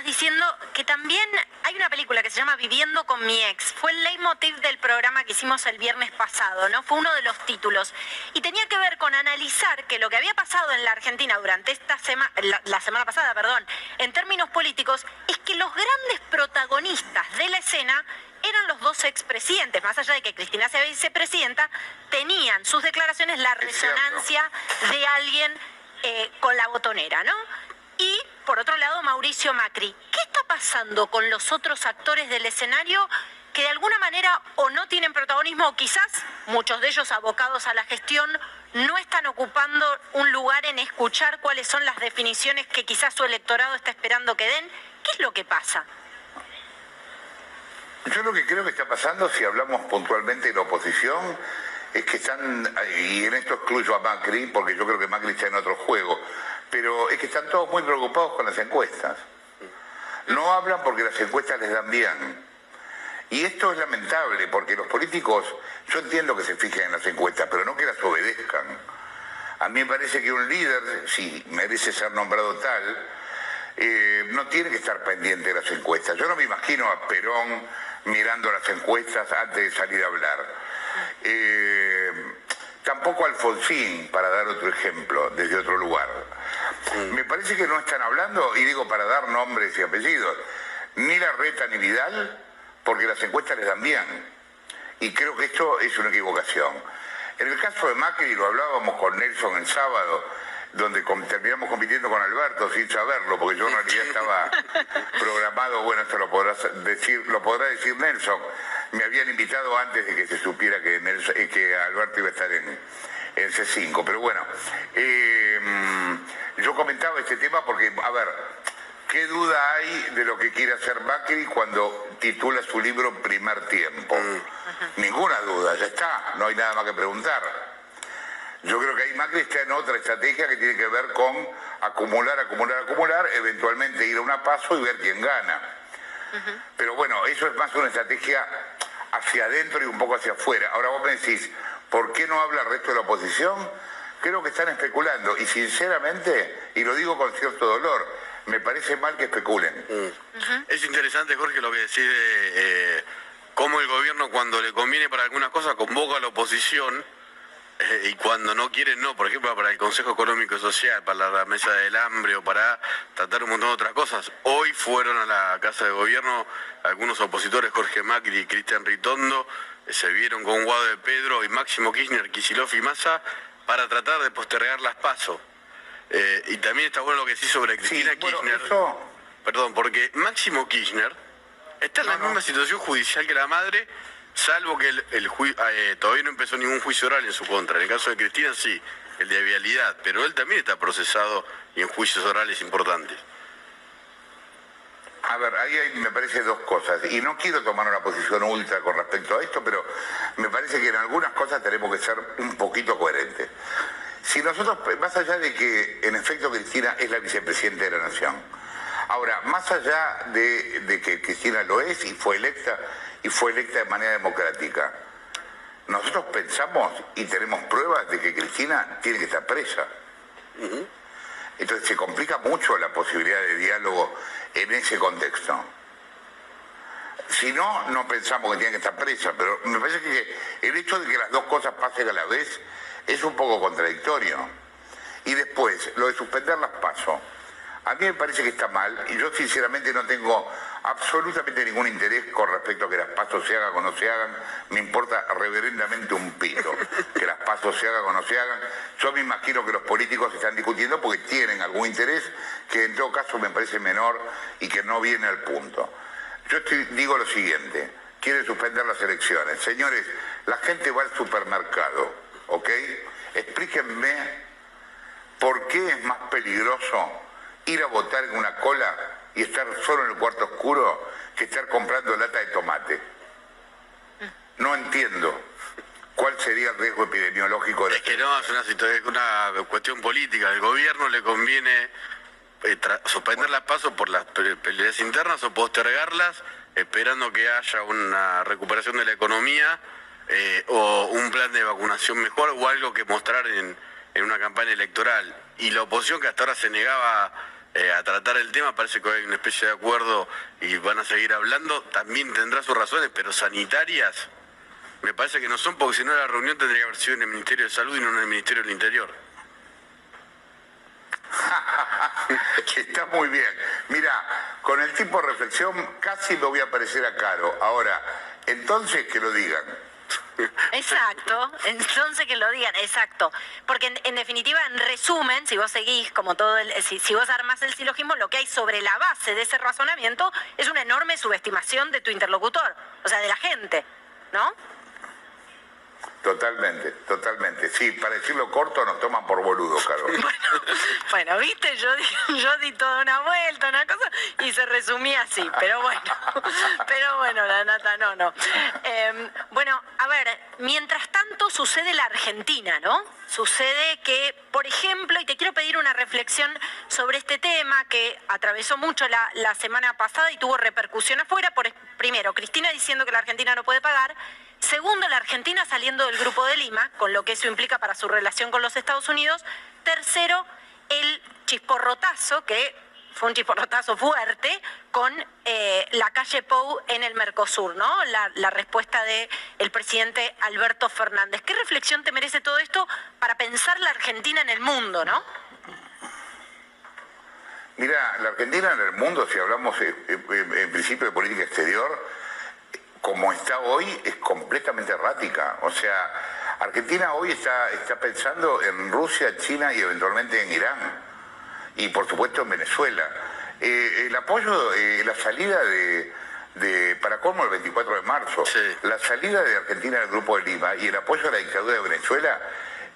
Estás diciendo, que también hay una película que se llama Viviendo con mi ex. Fue el leitmotiv del programa que hicimos el viernes pasado, ¿no? Fue uno de los títulos. Y tenía que ver con analizar que lo que había pasado en la Argentina durante esta semana, la, la semana pasada, perdón, en términos políticos, es que los grandes protagonistas de la escena eran los dos expresidentes, más allá de que Cristina sea vicepresidenta, tenían sus declaraciones la resonancia de alguien eh, con la botonera, ¿no? Y por otro lado, Mauricio Macri. ¿Qué está pasando con los otros actores del escenario que de alguna manera o no tienen protagonismo o quizás muchos de ellos abocados a la gestión no están ocupando un lugar en escuchar cuáles son las definiciones que quizás su electorado está esperando que den? ¿Qué es lo que pasa? Yo lo que creo que está pasando, si hablamos puntualmente de la oposición, es que están, y en esto excluyo a Macri, porque yo creo que Macri está en otro juego, pero es que están todos muy preocupados con las encuestas. No hablan porque las encuestas les dan bien. Y esto es lamentable, porque los políticos, yo entiendo que se fijen en las encuestas, pero no que las obedezcan. A mí me parece que un líder, si merece ser nombrado tal, eh, no tiene que estar pendiente de las encuestas. Yo no me imagino a Perón mirando las encuestas antes de salir a hablar. Eh, tampoco Alfonsín, para dar otro ejemplo, desde otro lugar. Me parece que no están hablando, y digo para dar nombres y apellidos, ni la reta ni Vidal, porque las encuestas les dan bien. Y creo que esto es una equivocación. En el caso de Macri, lo hablábamos con Nelson el sábado, donde terminamos compitiendo con Alberto sin saberlo, porque yo en realidad estaba programado, bueno, esto lo podrá decir, lo podrá decir Nelson. Me habían invitado antes de que se supiera que, Nelson- eh, que Alberto iba a estar en, en C5. Pero bueno, eh, yo comentaba este tema porque, a ver, ¿qué duda hay de lo que quiere hacer Macri cuando titula su libro Primer Tiempo? Ninguna duda, ya está, no hay nada más que preguntar. Yo creo que ahí Macri está en otra estrategia que tiene que ver con acumular, acumular, acumular, eventualmente ir a una paso y ver quién gana. Pero bueno, eso es más una estrategia hacia adentro y un poco hacia afuera. Ahora vos me decís, ¿por qué no habla el resto de la oposición? Creo que están especulando y sinceramente, y lo digo con cierto dolor, me parece mal que especulen. Es interesante, Jorge, lo que decís de eh, cómo el gobierno cuando le conviene para algunas cosas convoca a la oposición eh, y cuando no quiere no. Por ejemplo, para el Consejo Económico y Social, para la Mesa del Hambre o para tratar un montón de otras cosas. Hoy fueron a la Casa de Gobierno algunos opositores, Jorge Macri y Cristian Ritondo, se vieron con Guado de Pedro y Máximo Kirchner, Kicillof y Massa para tratar de postergar las pasos. Eh, y también está bueno lo que decís sobre Sí, Cristina bueno, Kirchner. eso... Perdón, porque Máximo Kirchner está en la no. misma situación judicial que la madre, salvo que el, el ju- eh, todavía no empezó ningún juicio oral en su contra. En el caso de Cristina sí, el de vialidad, pero él también está procesado y en juicios orales importantes. A ver, ahí hay, me parece dos cosas, y no quiero tomar una posición ultra con respecto a esto, pero me parece que en algunas cosas tenemos que ser un poquito coherentes. Si nosotros, más allá de que en efecto Cristina es la vicepresidenta de la Nación, ahora, más allá de, de que Cristina lo es y fue electa, y fue electa de manera democrática, nosotros pensamos y tenemos pruebas de que Cristina tiene que estar presa. Entonces se complica mucho la posibilidad de diálogo en ese contexto. Si no, no pensamos que tiene que estar presa, pero me parece que el hecho de que las dos cosas pasen a la vez es un poco contradictorio. Y después, lo de suspender las pasos. A mí me parece que está mal y yo sinceramente no tengo absolutamente ningún interés con respecto a que las pasos se hagan o no se hagan. Me importa reverendamente un pito que las pasos se hagan o no se hagan. Yo me imagino que los políticos están discutiendo porque tienen algún interés que en todo caso me parece menor y que no viene al punto. Yo estoy- digo lo siguiente, quiere suspender las elecciones. Señores, la gente va al supermercado, ¿ok? Explíquenme por qué es más peligroso ir a votar en una cola y estar solo en el cuarto oscuro que estar comprando lata de tomate. No entiendo cuál sería el riesgo epidemiológico de Es que no, es una, es una cuestión política. Al gobierno le conviene eh, suspender las pasos por las peleas internas o postergarlas esperando que haya una recuperación de la economía eh, o un plan de vacunación mejor o algo que mostrar en, en una campaña electoral. Y la oposición que hasta ahora se negaba eh, a tratar el tema, parece que hay una especie de acuerdo y van a seguir hablando, también tendrá sus razones, pero sanitarias me parece que no son, porque si no la reunión tendría que haber sido en el Ministerio de Salud y no en el Ministerio del Interior. Está muy bien. Mira, con el tipo de reflexión casi lo voy a parecer a Caro. Ahora, entonces que lo digan. Exacto, entonces que lo digan, exacto. Porque en, definitiva, en resumen, si vos seguís como todo el, si, si vos armás el silogismo, lo que hay sobre la base de ese razonamiento es una enorme subestimación de tu interlocutor, o sea, de la gente, ¿no? Totalmente, totalmente. Sí, para decirlo corto nos toman por boludo, Carlos. Bueno, viste, yo yo di toda una vuelta, una cosa, y se resumía así, pero bueno, pero bueno, la nata, no, no. Em, bueno, a ver, mientras tanto sucede la Argentina, ¿no? Sucede que, por ejemplo, y te quiero pedir una reflexión sobre este tema que atravesó mucho la, la semana pasada y tuvo repercusión afuera, por, primero, Cristina diciendo que la Argentina no puede pagar, Segundo, la Argentina saliendo del Grupo de Lima, con lo que eso implica para su relación con los Estados Unidos. Tercero, el chisporrotazo, que fue un chisporrotazo fuerte, con eh, la calle Pou en el Mercosur, ¿no? La, respuesta del presidente Alberto Fernández. ¿Qué reflexión te merece todo esto para pensar la Argentina en el mundo, no? Mira, la Argentina en el mundo, si hablamos eh, eh, en principio de política exterior, como está hoy, es completamente errática. O sea, Argentina hoy está, está pensando en Rusia, China y eventualmente en Irán. Y por supuesto en Venezuela. Eh, el apoyo, eh, la salida de, de, para cómo el 24 de marzo, la salida de Argentina del Grupo de Lima y el apoyo a la dictadura de Venezuela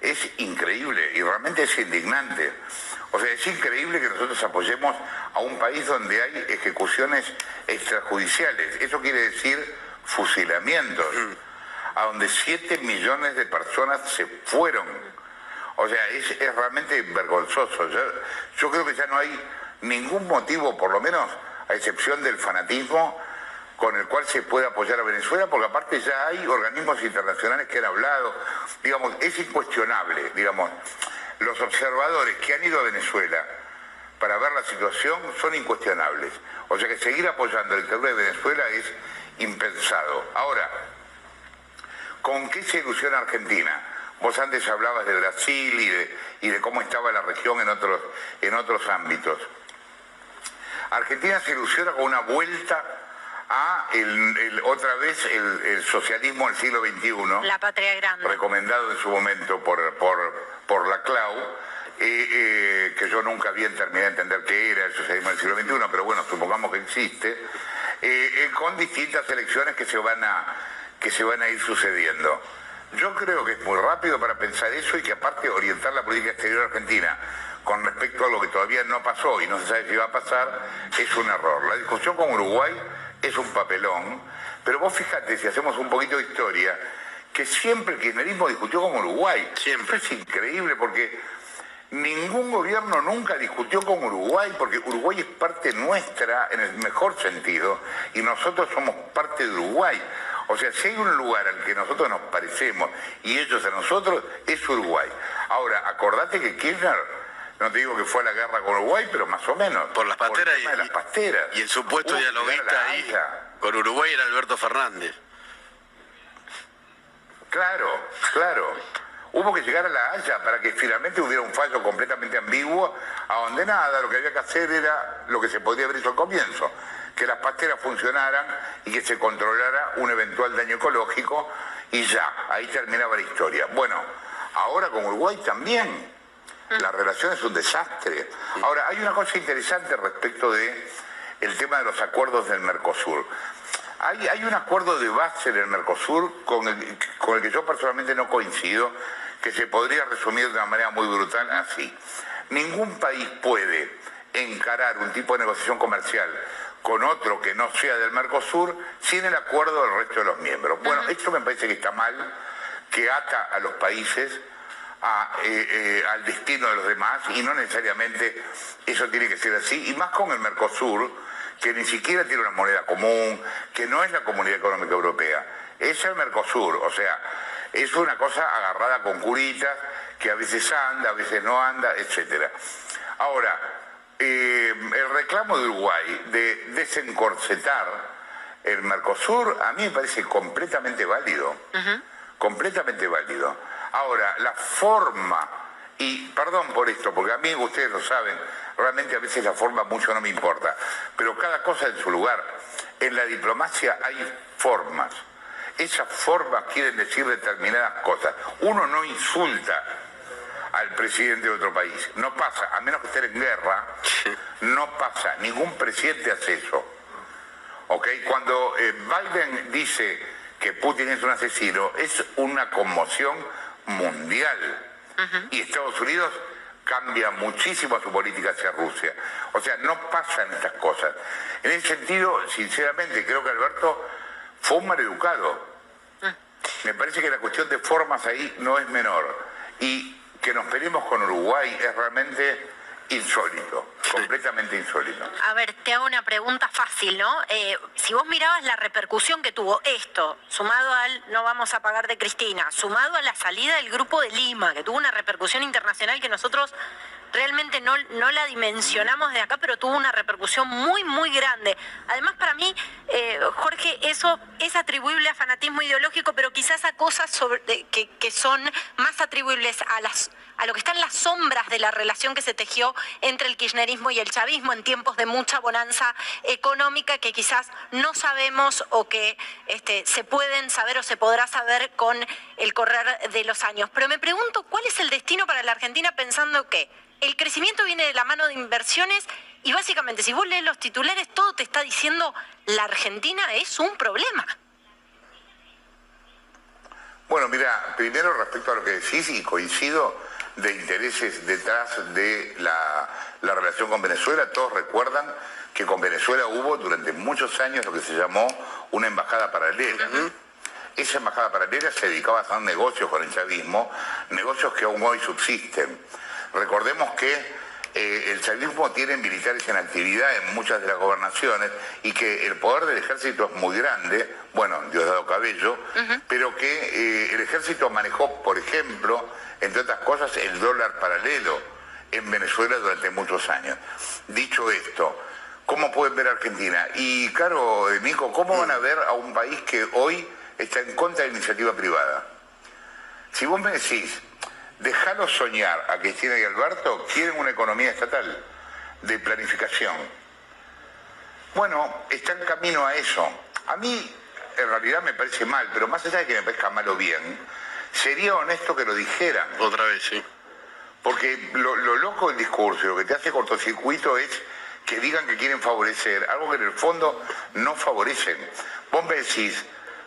es increíble y realmente es indignante. O sea, es increíble que nosotros apoyemos a un país donde hay ejecuciones extrajudiciales. Eso quiere decir fusilamientos, a donde 7 millones de personas se fueron. O sea, es, realmente vergonzoso. Yo, creo que ya no hay ningún motivo, por lo menos a excepción del fanatismo, con el cual se puede apoyar a Venezuela, porque aparte ya hay organismos internacionales que han hablado, digamos, es incuestionable, digamos, los observadores que han ido a Venezuela para ver la situación son incuestionables. O sea que seguir apoyando el terror de Venezuela es impensado. Ahora, ¿con qué se ilusiona Argentina? Vos antes hablabas de Brasil y de, y de cómo estaba la región en otros, en otros ámbitos. Argentina se ilusiona con una vuelta a el, otra vez el, socialismo del siglo XXI. La patria grande. Recomendado en su momento por, por, por la CLAU, eh, eh, que yo nunca bien terminé de entender qué era el socialismo del siglo XXI, pero bueno, supongamos que existe. Eh, eh, con distintas elecciones que se, van a, que se van a ir sucediendo. Yo creo que es muy rápido para pensar eso y que aparte orientar la política exterior argentina con respecto a lo que todavía no pasó y no se sabe si va a pasar, es un error. La discusión con Uruguay es un papelón, pero vos fíjate, si hacemos un poquito de historia, que siempre el kirchnerismo discutió con Uruguay. Siempre es increíble porque Ningún gobierno nunca discutió con Uruguay porque Uruguay es parte nuestra en el mejor sentido y nosotros somos parte de Uruguay. O sea, si hay un lugar al que nosotros nos parecemos y ellos a nosotros, es Uruguay. Ahora, acordate que Kirchner, no te digo que fue a la guerra con Uruguay, pero más o menos. Por las pasteras. y, las pasteras. Y el supuesto dialoguista ahí con Uruguay era Alberto Fernández. Claro, claro. Hubo que llegar a La Haya para que finalmente hubiera un fallo completamente ambiguo, a donde nada, lo que había que hacer era lo que se podía haber hecho al comienzo, que las pasteras funcionaran y que se controlara un eventual daño ecológico y ya, ahí terminaba la historia. Bueno, ahora con Uruguay también, la relación es un desastre. Ahora, hay una cosa interesante respecto de el tema de los acuerdos del Mercosur. Hay, hay un acuerdo de base en el Mercosur con el, con el que yo personalmente no coincido, que se podría resumir de una manera muy brutal así. Ningún país puede encarar un tipo de negociación comercial con otro que no sea del Mercosur sin el acuerdo del resto de los miembros. Bueno, esto me parece que está mal, que ata a los países eh, eh, al destino de los demás y no necesariamente eso tiene que ser así, y más con el Mercosur, que ni siquiera tiene una moneda común, que no es la Comunidad Económica Europea, es el Mercosur, o sea, es una cosa agarrada con curitas, que a veces anda, a veces no anda, etcétera. Ahora, eh, el reclamo de Uruguay de desencorsetar el Mercosur a mí me parece completamente válido. Completamente válido. Ahora, la forma, y perdón por esto, porque a mí ustedes lo saben, realmente a veces la forma mucho no me importa, pero cada cosa en su lugar. En la diplomacia hay formas. Esas formas quieren decir determinadas cosas. Uno no insulta al presidente de otro país. No pasa, a menos que esté en guerra, no pasa. Ningún presidente hace eso. ¿Ok? Cuando eh, Biden dice que Putin es un asesino, es una conmoción mundial. Y Estados Unidos cambia muchísimo su política hacia Rusia. O sea, no pasan estas cosas. En ese sentido, sinceramente, creo que Alberto fue un maleducado. Ah. Me parece que la cuestión de formas ahí no es menor. Y que nos peleemos con Uruguay es realmente insólito, completamente insólito. A ver, te hago una pregunta fácil, ¿no? Eh, si vos mirabas la repercusión que tuvo esto, sumado al no vamos a pagar de Cristina, sumado a la salida del grupo de Lima, que tuvo una repercusión internacional que nosotros realmente no, no la dimensionamos de acá, pero tuvo una repercusión muy, muy grande. Además, para mí, eh, Jorge, eso es atribuible a fanatismo ideológico, pero quizás a cosas sobre, que, que son más atribuibles a las a lo que están las sombras de la relación que se tejió entre el kirchnerismo y el chavismo en tiempos de mucha bonanza económica que quizás no sabemos o que este, se pueden saber o se podrá saber con el correr de los años. Pero me pregunto, ¿cuál es el destino para la Argentina pensando que el crecimiento viene de la mano de inversiones y básicamente si vos lees los titulares todo te está diciendo la Argentina es un problema. Bueno, mira, primero respecto a lo que decís y coincido de intereses detrás de la, relación con Venezuela, todos recuerdan que con Venezuela hubo durante muchos años lo que se llamó una embajada paralela. Esa embajada paralela se dedicaba a hacer negocios con el chavismo, negocios que aún hoy subsisten. Recordemos que eh, el chavismo tiene militares en actividad en muchas de las gobernaciones y que el poder del ejército es muy grande, bueno, Diosdado Cabello, pero que eh, el ejército manejó, por ejemplo, entre otras cosas, el dólar paralelo en Venezuela durante muchos años. Dicho esto, ¿cómo pueden ver Argentina? Y claro, eh, Nico, ¿cómo van a ver a un país que hoy está en contra de la iniciativa privada? Si vos me decís, Déjalo soñar a Cristina y Alberto, quieren una economía estatal de planificación. Bueno, está en camino a eso. A mí, en realidad, me parece mal, pero más allá de que me parezca mal o bien, sería honesto que lo dijeran. Otra vez, sí. Porque lo, loco del discurso y lo que te hace cortocircuito es que digan que quieren favorecer algo que en el fondo no favorecen. Vos me decís,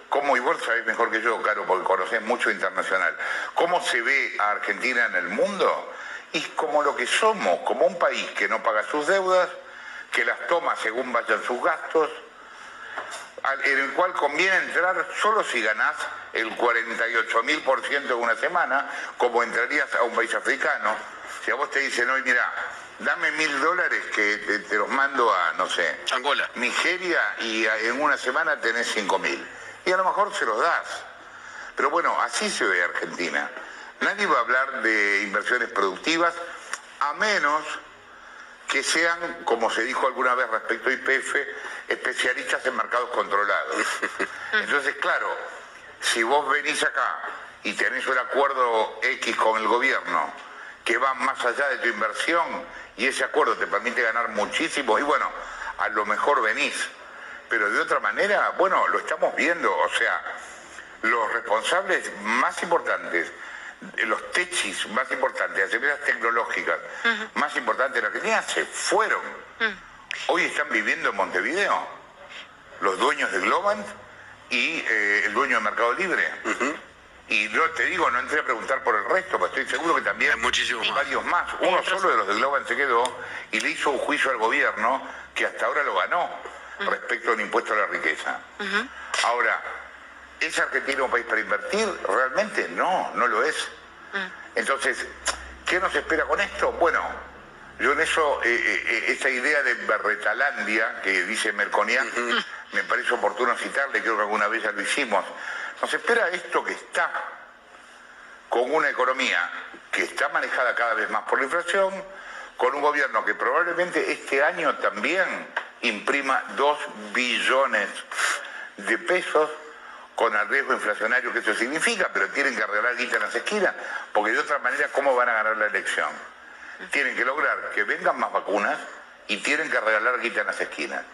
¿Cómo, y vos sabés mejor que yo, Caro, porque conocés mucho internacional, cómo se ve a Argentina en el mundo? Y como lo que somos, como un país que no paga sus deudas, que las toma según vayan sus gastos, en el cual conviene entrar solo si ganás el 48.000% en una semana, como entrarías a un país africano. Si a vos te dicen hoy, mira, dame mil dólares que te, los mando a, no sé, Angola. Nigeria y en una semana tenés cinco mil y a lo mejor se los das. Pero bueno, así se ve Argentina. Nadie va a hablar de inversiones productivas a menos que sean, como se dijo alguna vez respecto a IPF, especialistas en mercados controlados. Entonces, claro, si vos venís acá y tenés un acuerdo X con el gobierno que va más allá de tu inversión y ese acuerdo te permite ganar muchísimo, y bueno, a lo mejor venís pero de otra manera, bueno, lo estamos viendo, o sea, los responsables más importantes, los techis más importantes, las empresas tecnológicas más importantes de la Argentina se fueron. Hoy están viviendo en Montevideo. los dueños de Globant y eh, el dueño de Mercado Libre. Y yo te digo, no entré a preguntar por el resto, pero estoy seguro que también Hay muchísimos varios más. Uno solo de los de Globant se quedó y le hizo un juicio al gobierno que hasta ahora lo ganó respecto al impuesto a la riqueza. Ahora, ¿es Argentina un país para invertir? Realmente no, no lo es. Entonces, ¿qué nos espera con esto? Bueno, yo en eso, eh, eh, eh, esa idea de Berretalandia que dice Merconian, me parece oportuno citarle, creo que alguna vez ya lo hicimos. Nos espera esto que está con una economía que está manejada cada vez más por la inflación, con un gobierno que probablemente este año también imprima 2 billones de pesos con el riesgo inflacionario que eso significa, pero tienen que arreglar guita en las esquinas, porque de otra manera, ¿cómo van a ganar la elección? Tienen que lograr que vengan más vacunas y tienen que regalar guita en las esquinas.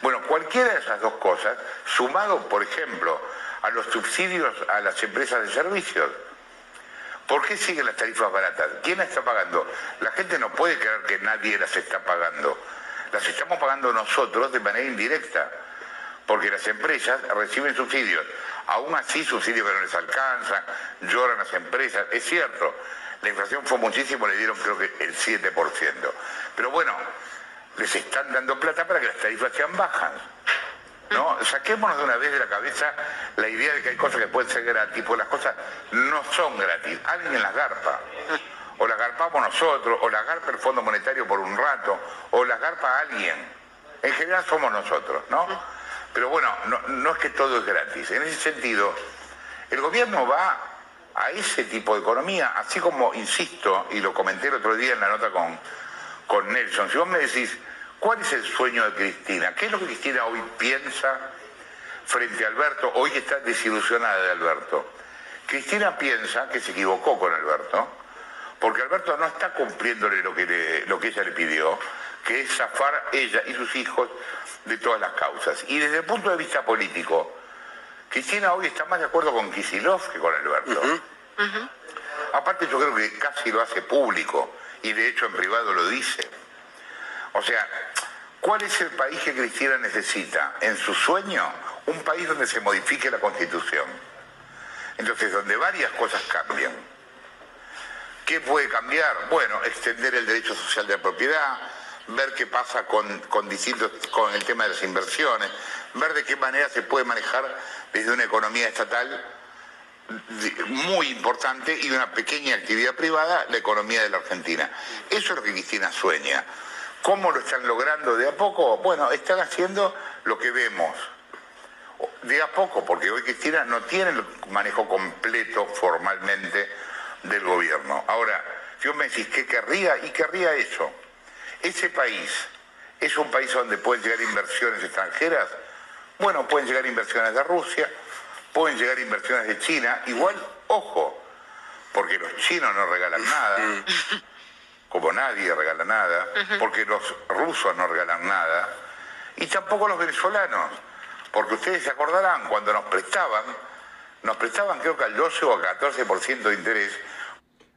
Bueno, cualquiera de esas dos cosas, sumado, por ejemplo, a los subsidios a las empresas de servicios, ¿Por qué siguen las tarifas baratas? ¿Quién las está pagando? La gente no puede creer que nadie las está pagando. Las estamos pagando nosotros de manera indirecta, porque las empresas reciben subsidios. Aún así, subsidios que no les alcanzan, lloran las empresas. Es cierto, la inflación fue muchísimo, le dieron creo que el 7%. Pero bueno, les están dando plata para que las tarifas sean bajas. ¿no? Saquémonos de una vez de la cabeza la idea de que hay cosas que pueden ser gratis, porque las cosas no son gratis. Alguien las garpa. O las garpamos nosotros, o las garpa el Fondo Monetario por un rato, o las garpa alguien. En general somos nosotros, ¿no? Pero bueno, no, no es que todo es gratis. En ese sentido, el gobierno va a ese tipo de economía, así como, insisto, y lo comenté el otro día en la nota con, con Nelson, si vos me decís, ¿cuál es el sueño de Cristina? ¿Qué es lo que Cristina hoy piensa frente a Alberto, hoy que está desilusionada de Alberto? Cristina piensa que se equivocó con Alberto, porque Alberto no está cumpliéndole lo que, le- lo que ella le pidió, que es zafar ella y sus hijos de todas las causas. Y desde el punto de vista político, Cristina hoy está más de acuerdo con Kisilov que con Alberto. Aparte yo creo que casi lo hace público y de hecho en privado lo dice. O sea, ¿cuál es el país que Cristina necesita en su sueño? Un país donde se modifique la constitución. Entonces, donde varias cosas cambian. ¿Qué puede cambiar? Bueno, extender el derecho social de propiedad, ver qué pasa con, con distintos, con el tema de las inversiones, ver de qué manera se puede manejar desde una economía estatal muy importante y una pequeña actividad privada, la economía de la Argentina. Eso es lo que Cristina sueña. ¿Cómo lo están logrando de a poco? Bueno, están haciendo lo que vemos. De a poco, porque hoy Cristina no tiene el manejo completo formalmente del gobierno. Ahora, si vos me decís que querría, y querría eso. Ese país es un país donde pueden llegar inversiones extranjeras. Bueno, pueden llegar inversiones de Rusia, pueden llegar inversiones de China. Igual, ojo, porque los chinos no regalan nada, como nadie regala nada, porque los rusos no regalan nada, y tampoco los venezolanos, porque ustedes se acordarán, cuando nos prestaban, nos prestaban creo que al 12 o al 14% de interés,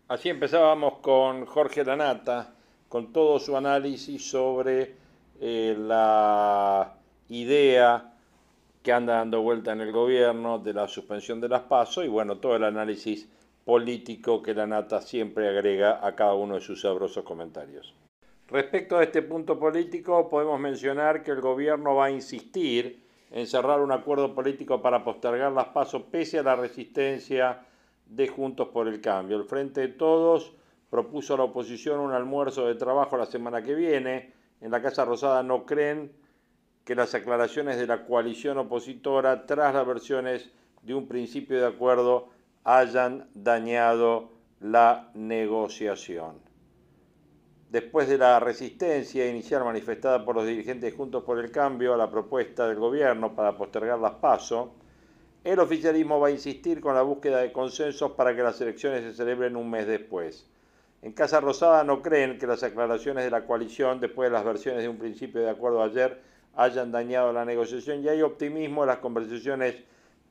Así empezábamos con Jorge Lanata, con todo su análisis sobre eh, la idea que anda dando vuelta en el gobierno de la suspensión de las PASO y bueno, todo el análisis político que Lanata siempre agrega a cada uno de sus sabrosos comentarios. Respecto a este punto político, podemos mencionar que el gobierno va a insistir en cerrar un acuerdo político para postergar las pasos pese a la resistencia de Juntos por el Cambio. El Frente de Todos propuso a la oposición un almuerzo de trabajo la semana que viene. En la Casa Rosada no creen que las aclaraciones de la coalición opositora tras las versiones de un principio de acuerdo hayan dañado la negociación. Después de la resistencia inicial manifestada por los dirigentes Juntos por el Cambio a la propuesta del gobierno para postergar las PASO, el oficialismo va a insistir con la búsqueda de consensos para que las elecciones se celebren un mes después. En Casa Rosada no creen que las aclaraciones de la coalición, después de las versiones de un principio de acuerdo ayer, hayan dañado la negociación y hay optimismo en las conversaciones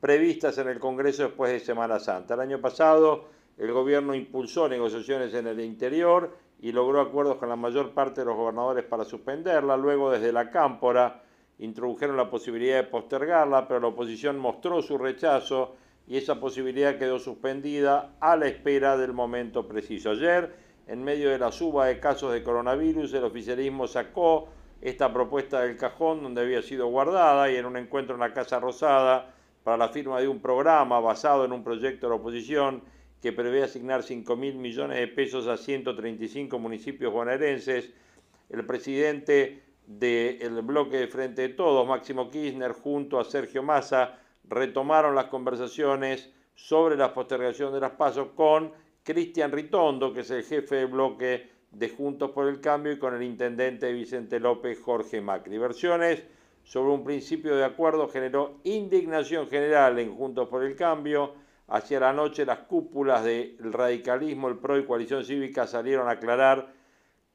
previstas en el Congreso después de Semana Santa. El año pasado el gobierno impulsó negociaciones en el interior y logró acuerdos con la mayor parte de los gobernadores para suspenderla. Luego desde la Cámpora introdujeron la posibilidad de postergarla, pero la oposición mostró su rechazo y esa posibilidad quedó suspendida a la espera del momento preciso. Ayer, en medio de la suba de casos de coronavirus, el oficialismo sacó esta propuesta del cajón donde había sido guardada y en un encuentro en la Casa Rosada para la firma de un programa basado en un proyecto de la oposición que prevé asignar 5 mil millones de pesos a 135 municipios bonaerenses, el presidente del bloque de Frente de Todos, Máximo Kirchner, junto a Sergio Massa, retomaron las conversaciones sobre la postergación de las pasos con Cristian Ritondo, que es el jefe del bloque de Juntos por el Cambio, y con el intendente Vicente López, Jorge Macri. Versiones sobre un principio de acuerdo generó indignación general en Juntos por el Cambio. Hacia la noche las cúpulas del radicalismo, el PRO y Coalición Cívica salieron a aclarar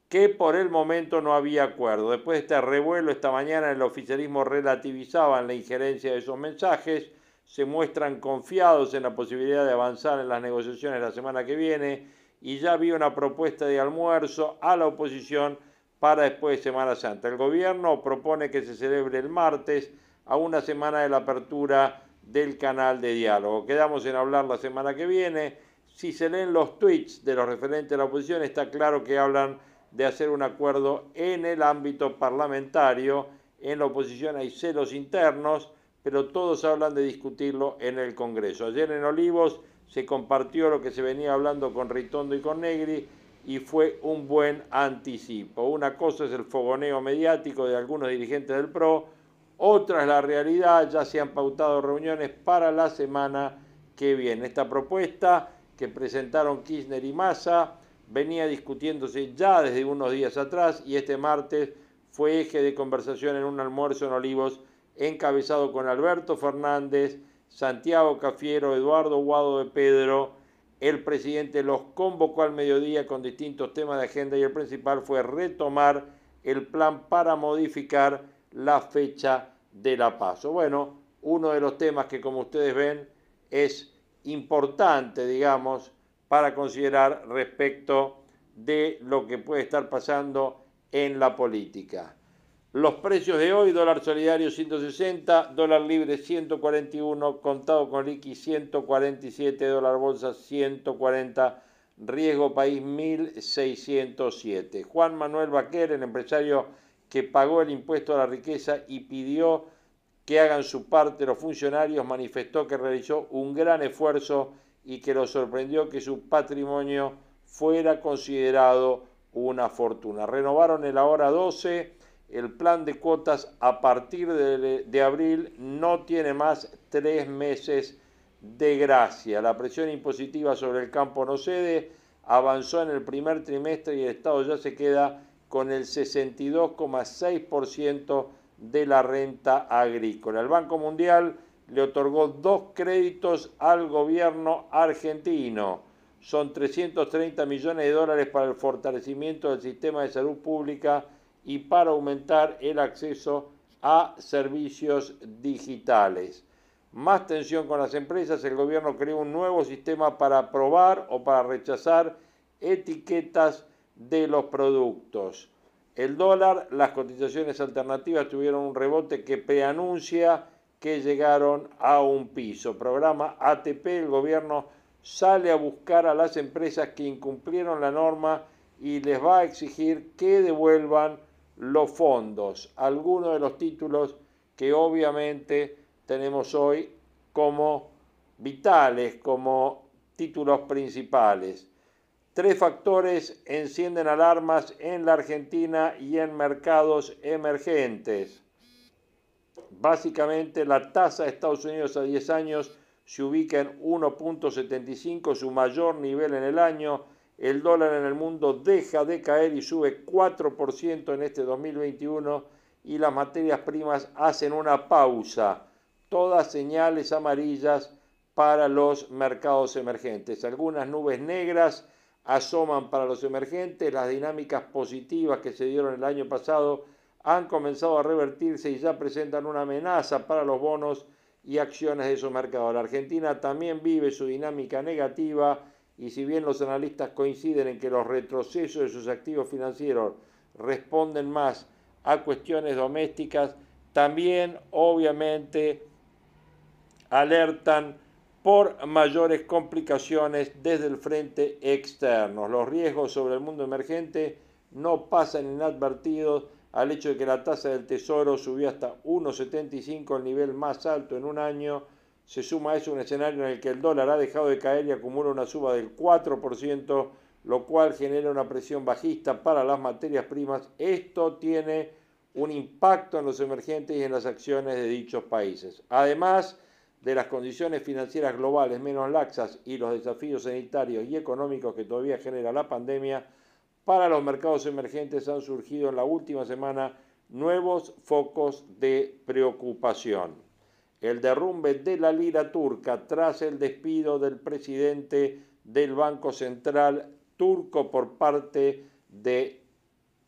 que por el momento no había acuerdo. Después de este revuelo esta mañana el oficialismo relativizaban la injerencia de esos mensajes, se muestran confiados en la posibilidad de avanzar en las negociaciones la semana que viene y ya había una propuesta de almuerzo a la oposición para después de Semana Santa. El gobierno propone que se celebre el martes a una semana de la apertura del canal de diálogo. Quedamos en hablar la semana que viene. Si se leen los tweets de los referentes de la oposición, está claro que hablan de hacer un acuerdo en el ámbito parlamentario. En la oposición hay celos internos, pero todos hablan de discutirlo en el Congreso. Ayer en Olivos se compartió lo que se venía hablando con Ritondo y con Negri y fue un buen anticipo. Una cosa es el fogoneo mediático de algunos dirigentes del PRO, otra es la realidad, ya se han pautado reuniones para la semana que viene. Esta propuesta que presentaron Kirchner y Massa venía discutiéndose ya desde unos días atrás y este martes fue eje de conversación en un almuerzo en Olivos encabezado con Alberto Fernández, Santiago Cafiero, Eduardo Guado de Pedro. El presidente los convocó al mediodía con distintos temas de agenda y el principal fue retomar el plan para modificar la fecha de la paso. Bueno, uno de los temas que como ustedes ven es importante, digamos, para considerar respecto de lo que puede estar pasando en la política. Los precios de hoy, dólar solidario 160, dólar libre 141, contado con liqui 147, dólar bolsa 140, riesgo país 1607. Juan Manuel Baquer, el empresario que pagó el impuesto a la riqueza y pidió que hagan su parte los funcionarios, manifestó que realizó un gran esfuerzo y que lo sorprendió que su patrimonio fuera considerado una fortuna. Renovaron el ahora 12, el plan de cuotas a partir de, abril no tiene más tres meses de gracia. La presión impositiva sobre el campo no cede, avanzó en el primer trimestre y el Estado ya se queda con el 62,6% de la renta agrícola. El Banco Mundial le otorgó dos créditos al gobierno argentino. Son 330 millones de dólares para el fortalecimiento del sistema de salud pública y para aumentar el acceso a servicios digitales. Más tensión con las empresas, el gobierno creó un nuevo sistema para aprobar o para rechazar etiquetas de los productos. El dólar, las cotizaciones alternativas tuvieron un rebote que preanuncia que llegaron a un piso. Programa ATP, el gobierno sale a buscar a las empresas que incumplieron la norma y les va a exigir que devuelvan los fondos. Algunos de los títulos que obviamente tenemos hoy como vitales, como títulos principales. Tres factores encienden alarmas en la Argentina y en mercados emergentes. Básicamente la tasa de Estados Unidos a 10 años se ubica en 1.75, su mayor nivel en el año. El dólar en el mundo deja de caer y sube 4% en este 2021 y las materias primas hacen una pausa. Todas señales amarillas para los mercados emergentes. Algunas nubes negras asoman para los emergentes. Las dinámicas positivas que se dieron el año pasado han comenzado a revertirse y ya presentan una amenaza para los bonos y acciones de esos mercados. La Argentina también vive su dinámica negativa y si bien los analistas coinciden en que los retrocesos de sus activos financieros responden más a cuestiones domésticas, también obviamente alertan por mayores complicaciones desde el frente externo. Los riesgos sobre el mundo emergente no pasan inadvertidos al hecho de que la tasa del tesoro subió hasta 1,75, el nivel más alto en un año. Se suma a eso un escenario en el que el dólar ha dejado de caer y acumula una suba del 4%, lo cual genera una presión bajista para las materias primas. Esto tiene un impacto en los emergentes y en las acciones de dichos países. Además de las condiciones financieras globales menos laxas y los desafíos sanitarios y económicos que todavía genera la pandemia, para los mercados emergentes han surgido en la última semana nuevos focos de preocupación. El derrumbe de la lira turca tras el despido del presidente del Banco Central turco por parte de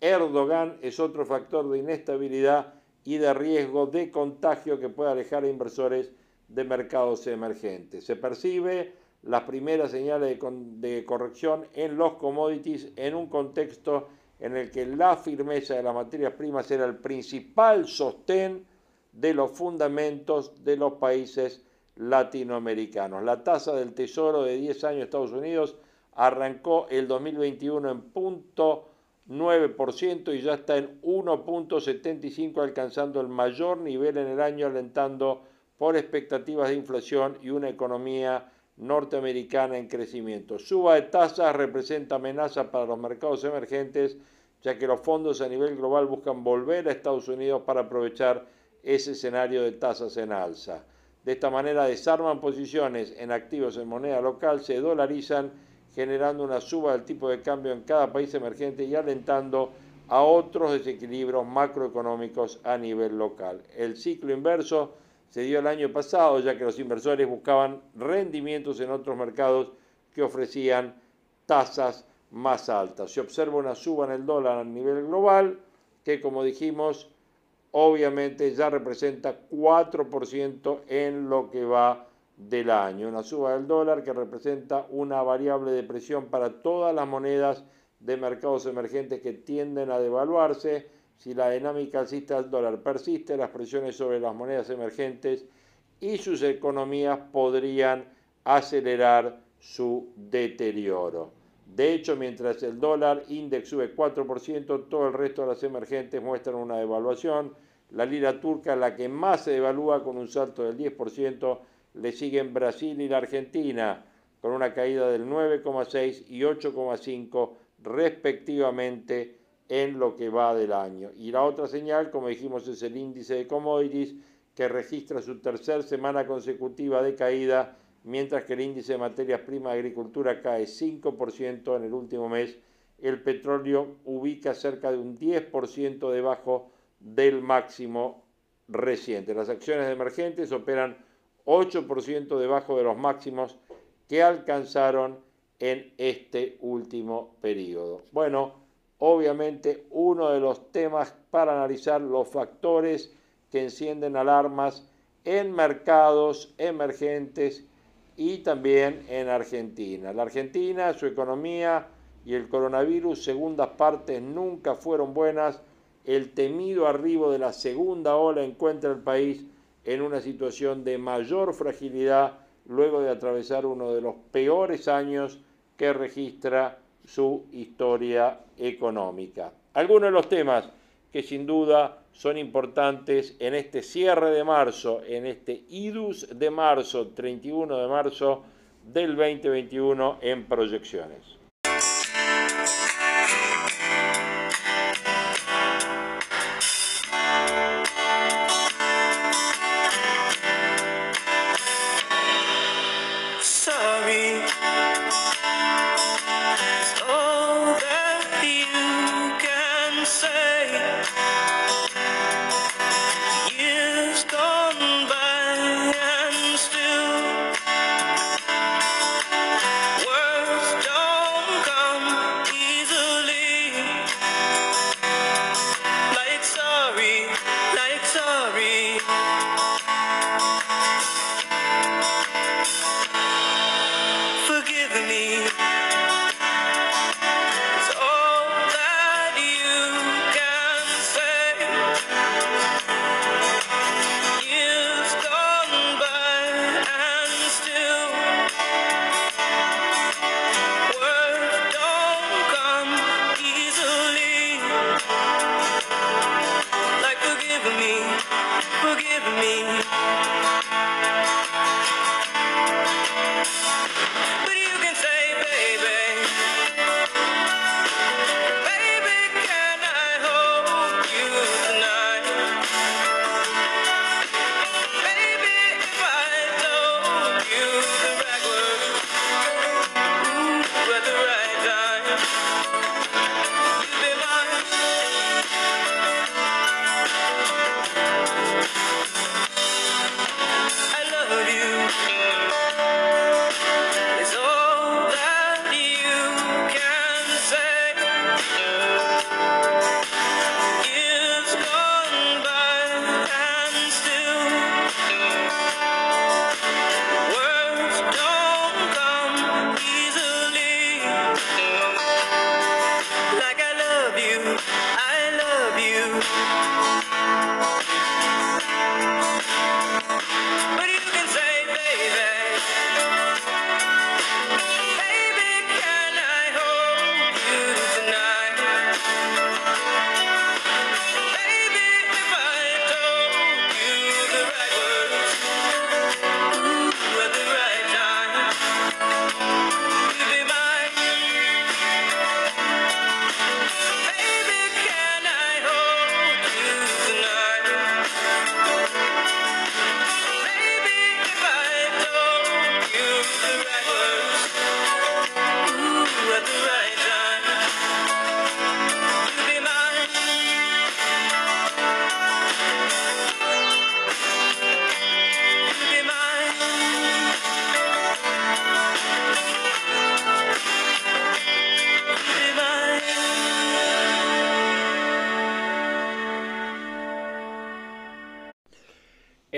Erdogan es otro factor de inestabilidad y de riesgo de contagio que puede alejar a inversores de mercados emergentes. Se percibe las primeras señales de, corrección en los commodities en un contexto en el que la firmeza de las materias primas era el principal sostén de los fundamentos de los países latinoamericanos. La tasa del tesoro de 10 años de Estados Unidos arrancó el 2021 en punto 9% y ya está en 1.75 alcanzando el mayor nivel en el año alentando por expectativas de inflación y una economía norteamericana en crecimiento. Suba de tasas representa amenaza para los mercados emergentes, ya que los fondos a nivel global buscan volver a Estados Unidos para aprovechar ese escenario de tasas en alza. De esta manera desarman posiciones en activos en moneda local, se dolarizan, generando una suba del tipo de cambio en cada país emergente y alentando a otros desequilibrios macroeconómicos a nivel local. El ciclo inverso se dio el año pasado, ya que los inversores buscaban rendimientos en otros mercados que ofrecían tasas más altas. Se observa una suba en el dólar a nivel global, que como dijimos, obviamente ya representa 4% en lo que va del año. Una suba del dólar que representa una variable de presión para todas las monedas de mercados emergentes que tienden a devaluarse si la dinámica alcista del dólar persiste, las presiones sobre las monedas emergentes y sus economías podrían acelerar su deterioro. De hecho, mientras el dólar index sube 4%, todo el resto de las emergentes muestran una devaluación. La lira turca, la que más se devalúa con un salto del 10%, le siguen Brasil y la Argentina, con una caída del 9,6 y 8,5 respectivamente en lo que va del año. Y la otra señal, como dijimos, es el índice de commodities que registra su tercera semana consecutiva de caída, mientras que el índice de materias primas de agricultura cae 5% en el último mes. El petróleo ubica cerca de un 10% debajo del máximo reciente. Las acciones emergentes operan 8% debajo de los máximos que alcanzaron en este último periodo. Bueno, obviamente uno de los temas para analizar los factores que encienden alarmas en mercados emergentes y también en Argentina. La Argentina, su economía y el coronavirus, segundas partes, nunca fueron buenas. El temido arribo de la segunda ola encuentra al país en una situación de mayor fragilidad luego de atravesar uno de los peores años que registra su historia económica. Algunos de los temas que sin duda son importantes en este cierre de marzo, en este IDUS de marzo, 31 de marzo del 2021 en proyecciones.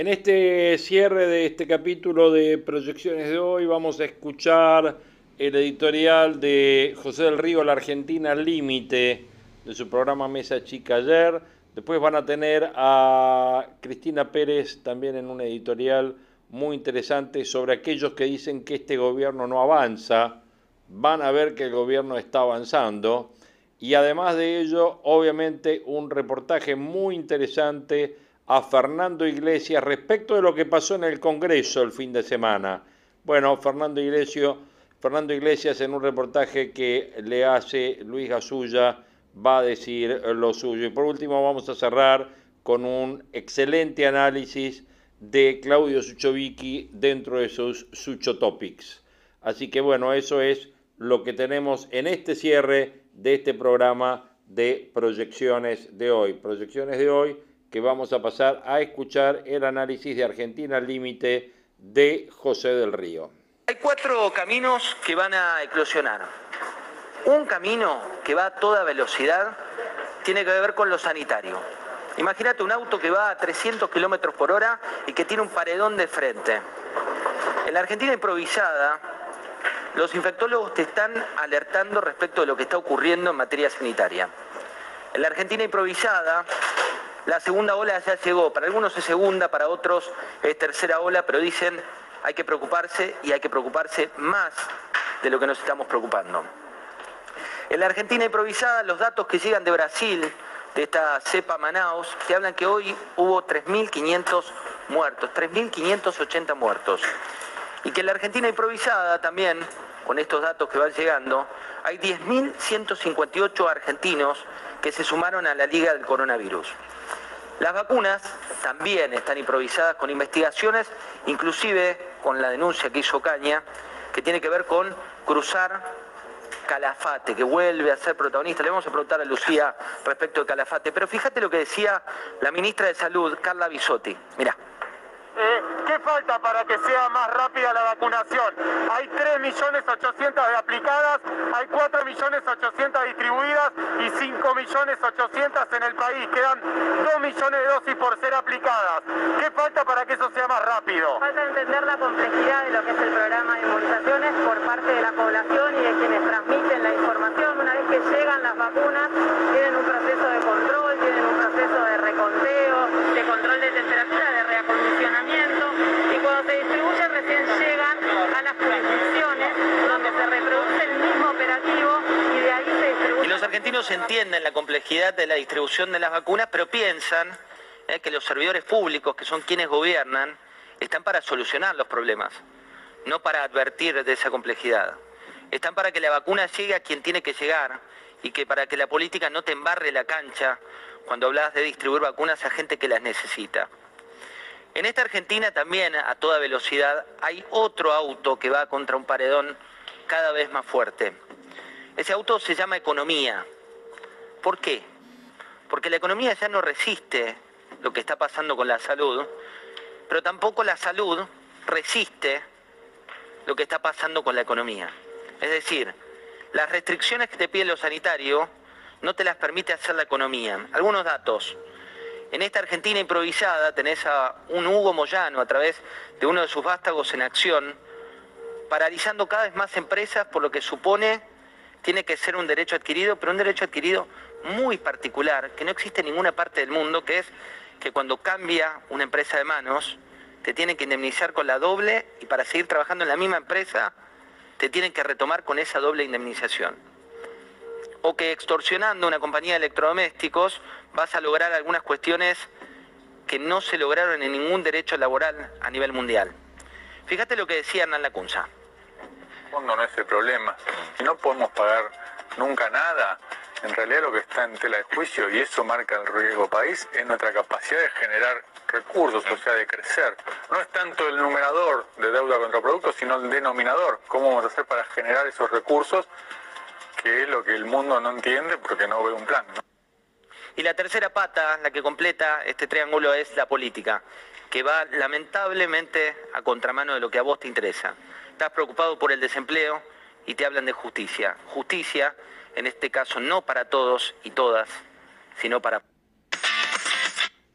En este cierre de este capítulo de proyecciones de hoy vamos a escuchar el editorial de José del Río, La Argentina Límite, de su programa Mesa Chica ayer. Después van a tener a Cristina Pérez también en un editorial muy interesante sobre aquellos que dicen que este gobierno no avanza. Van a ver que el gobierno está avanzando. Y además de ello, obviamente, un reportaje muy interesante a Fernando Iglesias respecto de lo que pasó en el Congreso el fin de semana. Bueno, Fernando Iglesias, Fernando Iglesias en un reportaje que le hace Luis Gasulla va a decir lo suyo. Y por último vamos a cerrar con un excelente análisis de Claudio Suchovicki dentro de sus Sucho Topics. Así que bueno, eso es lo que tenemos en este cierre de este programa de proyecciones de hoy. Proyecciones de hoy que vamos a pasar a escuchar el análisis de Argentina al límite de José del Río. Hay cuatro caminos que van a eclosionar. Un camino que va a toda velocidad tiene que ver con lo sanitario. Imagínate un auto que va a 300 kilómetros por hora y que tiene un paredón de frente. En la Argentina improvisada, los infectólogos te están alertando respecto de lo que está ocurriendo en materia sanitaria. En la Argentina improvisada, la segunda ola ya llegó, para algunos es segunda, para otros es tercera ola, pero dicen hay que preocuparse y hay que preocuparse más de lo que nos estamos preocupando. En la Argentina improvisada, los datos que llegan de Brasil, de esta cepa Manaus, que hablan que hoy hubo 3.500 muertos, 3.580 muertos. Y que en la Argentina improvisada también, con estos datos que van llegando, hay 10.158 argentinos que se sumaron a la Liga del Coronavirus. Las vacunas también están improvisadas con investigaciones, inclusive con la denuncia que hizo Caña, que tiene que ver con cruzar Calafate, que vuelve a ser protagonista. Le vamos a preguntar a Lucía respecto de Calafate, pero fíjate lo que decía la ministra de Salud, Carla Bisotti. Mira. Eh, ¿Qué falta para que sea más rápida la vacunación? Hay 3.800.000 de aplicadas, hay 4.800.000 distribuidas y 5.800.000 en el país. Quedan 2 millones de dosis por ser aplicadas. ¿Qué falta para que eso sea más rápido? Falta entender la complejidad de lo que es el programa de inmunizaciones por parte de la población y de quienes transmiten la información. Una vez que llegan las vacunas, tienen un proceso de control, tienen un proceso de reconteo, de control de temperatura, de reacondicionamiento y cuando se distribuyen recién llegan a las jurisdicciones donde se reproduce el mismo operativo y de ahí se distribuye. Y los argentinos entienden la complejidad de la distribución de las vacunas, pero piensan ¿eh? que los servidores públicos, que son quienes gobiernan, están para solucionar los problemas, no para advertir de esa complejidad. Están para que la vacuna llegue a quien tiene que llegar y que para que la política no te embarre la cancha cuando hablas de distribuir vacunas a gente que las necesita. En esta Argentina también a toda velocidad hay otro auto que va contra un paredón cada vez más fuerte. Ese auto se llama economía. ¿Por qué? Porque la economía ya no resiste lo que está pasando con la salud, pero tampoco la salud resiste lo que está pasando con la economía. Es decir, las restricciones que te pide lo sanitario no te las permite hacer la economía. Algunos datos. En esta Argentina improvisada tenés a un Hugo Moyano a través de uno de sus vástagos en acción, paralizando cada vez más empresas por lo que supone tiene que ser un derecho adquirido, pero un derecho adquirido muy particular, que no existe en ninguna parte del mundo, que es que cuando cambia una empresa de manos, te tienen que indemnizar con la doble y para seguir trabajando en la misma empresa, te tienen que retomar con esa doble indemnización o que extorsionando una compañía de electrodomésticos vas a lograr algunas cuestiones que no se lograron en ningún derecho laboral a nivel mundial. Fíjate lo que decía Hernán Lacunza. Fondo no es el problema. Si no podemos pagar nunca nada, en realidad lo que está en tela de juicio, y eso marca el riesgo país, es nuestra capacidad de generar recursos, o sea, de crecer. No es tanto el numerador de deuda contra productos, sino el denominador. ¿Cómo vamos a hacer para generar esos recursos que es lo que el mundo no entiende porque no ve un plan. Y la tercera pata, la que completa este triángulo, es la política, que va lamentablemente a contramano de lo que a vos te interesa. Estás preocupado por el desempleo y te hablan de justicia. Justicia, en este caso, no para todos y todas, sino para...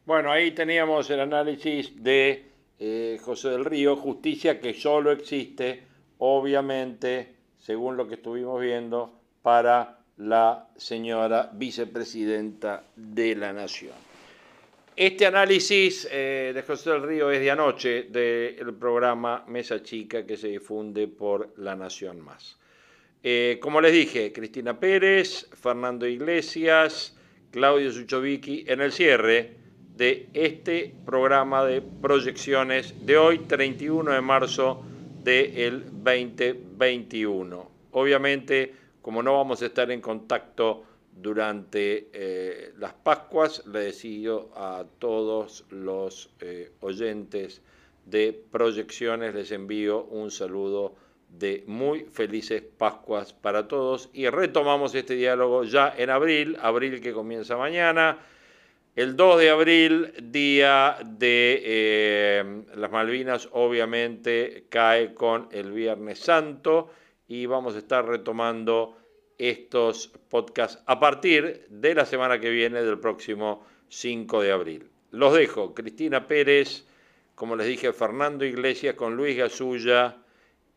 Bueno, ahí teníamos el análisis de eh, José del Río, justicia que solo existe, obviamente, según lo que estuvimos viendo, para la señora vicepresidenta de la Nación. Este análisis eh, de José del Río es de anoche del programa Mesa Chica que se difunde por La Nación Más. Eh, como les dije, Cristina Pérez, Fernando Iglesias, Claudio Suchovicki en el cierre de este programa de proyecciones de hoy, 31 de marzo del 2021. Obviamente, como no vamos a estar en contacto durante eh, las Pascuas, le decido a todos los eh, oyentes de proyecciones, les envío un saludo de muy felices Pascuas para todos y retomamos este diálogo ya en abril, abril que comienza mañana. El 2 de abril, día de eh, las Malvinas, obviamente cae con el Viernes Santo y vamos a estar retomando estos podcasts a partir de la semana que viene, del próximo 5 de abril. Los dejo, Cristina Pérez, como les dije, Fernando Iglesias con Luis Gasulla,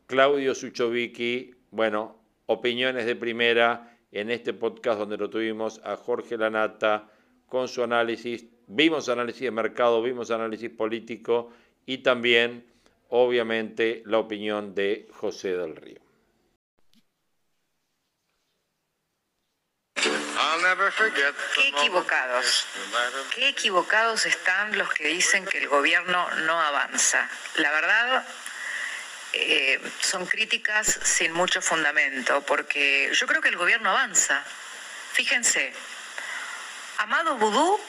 Claudio Suchovicki, bueno, opiniones de primera en este podcast donde lo tuvimos a Jorge Lanata con su análisis, vimos análisis de mercado, vimos análisis político y también, obviamente, la opinión de José del Río. Qué equivocados. Qué equivocados están los que dicen que el gobierno no avanza. La verdad, eh, son críticas sin mucho fundamento, porque yo creo que el gobierno avanza. Fíjense, Amado Vudú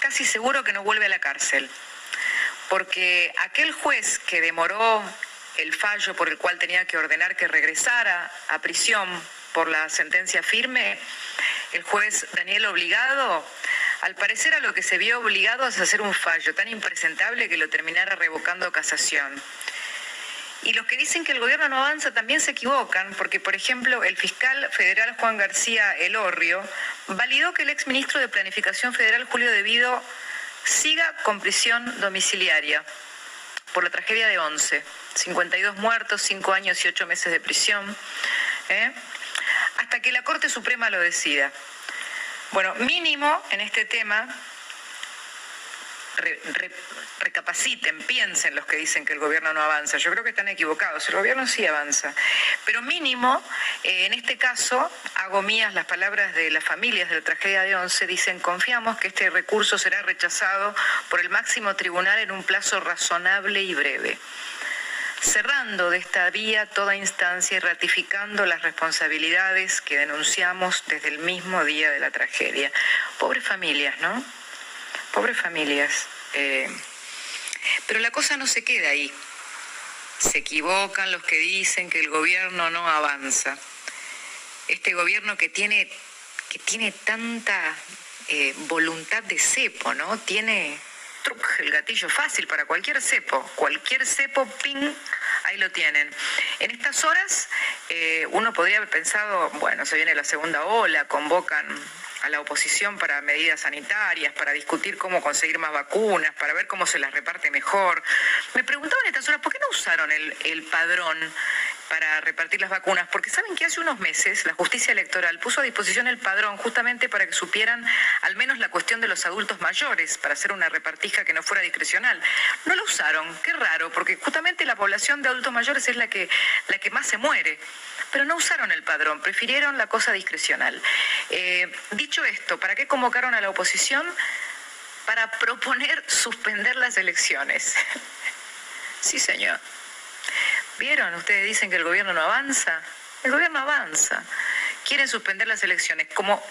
casi seguro que no vuelve a la cárcel, porque aquel juez que demoró el fallo por el cual tenía que ordenar que regresara a prisión por la sentencia firme, el juez Daniel Obligado, al parecer a lo que se vio obligado es hacer un fallo tan impresentable que lo terminara revocando casación. Y los que dicen que el gobierno no avanza también se equivocan, porque, por ejemplo, el fiscal federal Juan García Elorrio validó que el exministro de Planificación Federal, Julio Devido, siga con prisión domiciliaria por la tragedia de 11. 52 muertos, 5 años y 8 meses de prisión. ¿eh? Hasta que la Corte Suprema lo decida. Bueno, mínimo en este tema, recapaciten, piensen los que dicen que el gobierno no avanza. Yo creo que están equivocados, el gobierno sí avanza. Pero mínimo, eh, en este caso, hago mías las palabras de las familias de la tragedia de Once, dicen, confiamos que este recurso será rechazado por el máximo tribunal en un plazo razonable y breve cerrando de esta vía toda instancia y ratificando las responsabilidades que denunciamos desde el mismo día de la tragedia. Pobres familias, ¿no? Pobres familias. Eh, pero la cosa no se queda ahí. Se equivocan los que dicen que el gobierno no avanza. Este gobierno que tiene, que tiene tanta eh, voluntad de cepo, ¿no? Tiene el gatillo fácil para cualquier cepo. Cualquier cepo, ping, ahí lo tienen. En estas horas eh, uno podría haber pensado, bueno, se viene la segunda ola, convocan a la oposición para medidas sanitarias, para discutir cómo conseguir más vacunas, para ver cómo se las reparte mejor. Me preguntaba en estas horas, ¿por qué no usaron el padrón para repartir las vacunas, porque saben que hace unos meses la justicia electoral puso a disposición el padrón justamente para que supieran al menos la cuestión de los adultos mayores, para hacer una repartija que no fuera discrecional. No lo usaron, qué raro, porque justamente la población de adultos mayores es la que, la que más se muere. Pero no usaron el padrón, prefirieron la cosa discrecional. Eh, dicho esto, ¿para qué convocaron a la oposición? Para proponer suspender las elecciones. sí, señor. ¿Vieron? Ustedes dicen que el gobierno no avanza. El gobierno avanza. Quieren suspender las elecciones. Como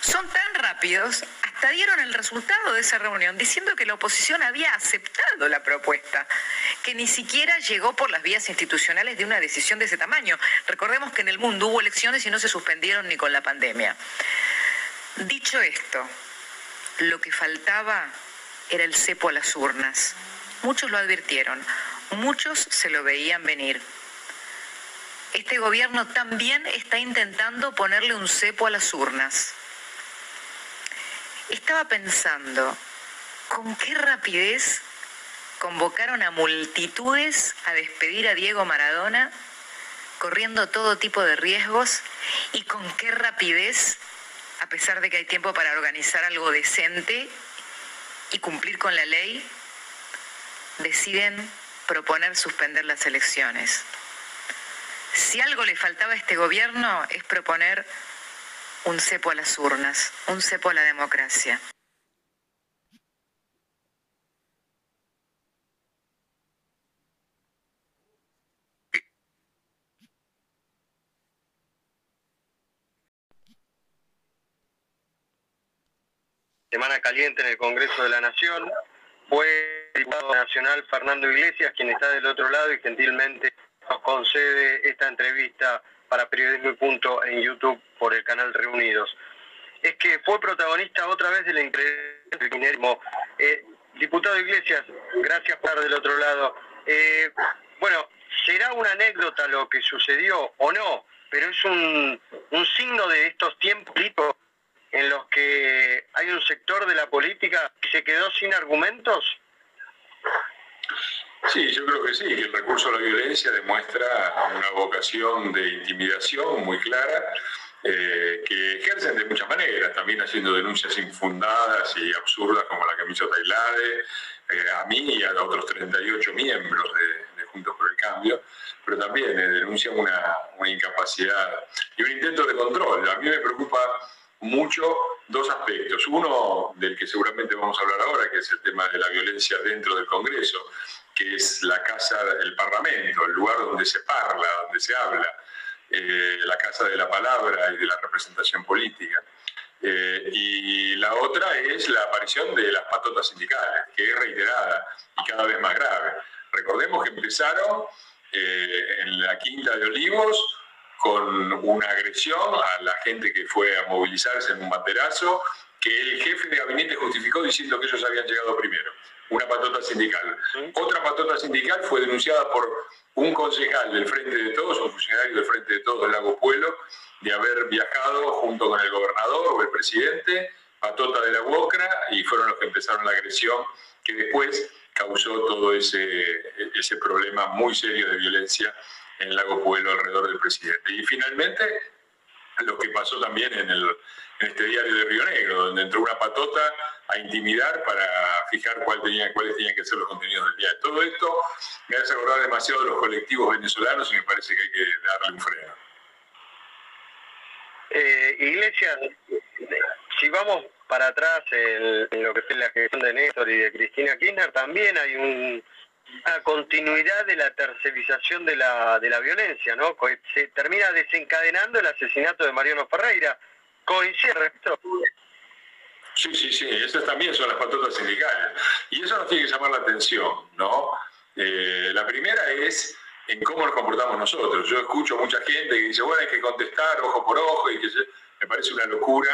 son tan rápidos, hasta dieron el resultado de esa reunión diciendo que la oposición había aceptado la propuesta, que ni siquiera llegó por las vías institucionales de una decisión de ese tamaño. Recordemos que en el mundo hubo elecciones y no se suspendieron ni con la pandemia. Dicho esto, lo que faltaba era el cepo a las urnas. Muchos lo advirtieron. Muchos se lo veían venir. Este gobierno también está intentando ponerle un cepo a las urnas. Estaba pensando, ¿con qué rapidez convocaron a multitudes a despedir a Diego Maradona, corriendo todo tipo de riesgos, y con qué rapidez, a pesar de que hay tiempo para organizar algo decente y cumplir con la ley, deciden proponer suspender las elecciones. Si algo le faltaba a este gobierno es proponer un cepo a las urnas, un cepo a la democracia. Semana caliente en el Congreso de la Nación. Fue diputado nacional Fernando Iglesias, quien está del otro lado y gentilmente nos concede esta entrevista para Periodismo y Punto en YouTube por el canal Reunidos. Es que fue protagonista otra vez del increíble eh, diputado Iglesias, gracias por estar del otro lado. Eh, bueno, será una anécdota lo que sucedió o no, pero es un signo de estos tiempos en los que hay un sector de la política que se quedó sin argumentos. Sí, yo creo que sí, que el recurso a la violencia demuestra una vocación de intimidación muy clara, eh, que ejercen de muchas maneras, también haciendo denuncias infundadas y absurdas como la que me hizo Tailade, eh, a mí y a otros 38 miembros de, Juntos por el Cambio, pero también eh, denuncian una, una incapacidad y un intento de control. A mí me preocupa mucho dos aspectos. Uno del que seguramente vamos a hablar ahora, que es el tema de la violencia dentro del Congreso, que es la casa del Parlamento, el lugar donde se parla, donde se habla, eh, la casa de la palabra y de la representación política. Eh, y la otra es la aparición de las patotas sindicales, que es reiterada y cada vez más grave. Recordemos que empezaron eh, en la Quinta de Olivos con una agresión a la gente que fue a movilizarse en un banderazo, que el jefe de gabinete justificó diciendo que ellos habían llegado primero. Una patota sindical. Otra patota sindical fue denunciada por un concejal del Frente de Todos, un funcionario del Frente de Todos del Lago Pueblo, de haber viajado junto con el gobernador o el presidente, patota de la UOCRA, y fueron los que empezaron la agresión que después causó todo ese, ese problema muy serio de violencia en Lago Pueblo alrededor del presidente. Y finalmente, lo que pasó también en, el, en este diario de Río Negro, donde entró una patota a intimidar para fijar cuál tenía, cuáles tenían que ser los contenidos del día. Todo esto me hace acordar demasiado de los colectivos venezolanos y me parece que hay que darle un freno. Eh, Iglesias, si vamos para atrás en, lo que es la gestión de Néstor y de Cristina Kirchner, también hay una continuidad de la tercerización de la, de la violencia, ¿no? Se termina desencadenando el asesinato de Mariano Ferreira. ¿Coincide? Sí, sí, sí, esas también son las patotas sindicales. Y eso nos tiene que llamar la atención, ¿no? Eh, la primera es en cómo nos comportamos nosotros. Yo escucho mucha gente que dice, bueno, hay que contestar ojo por ojo, y que me parece una locura.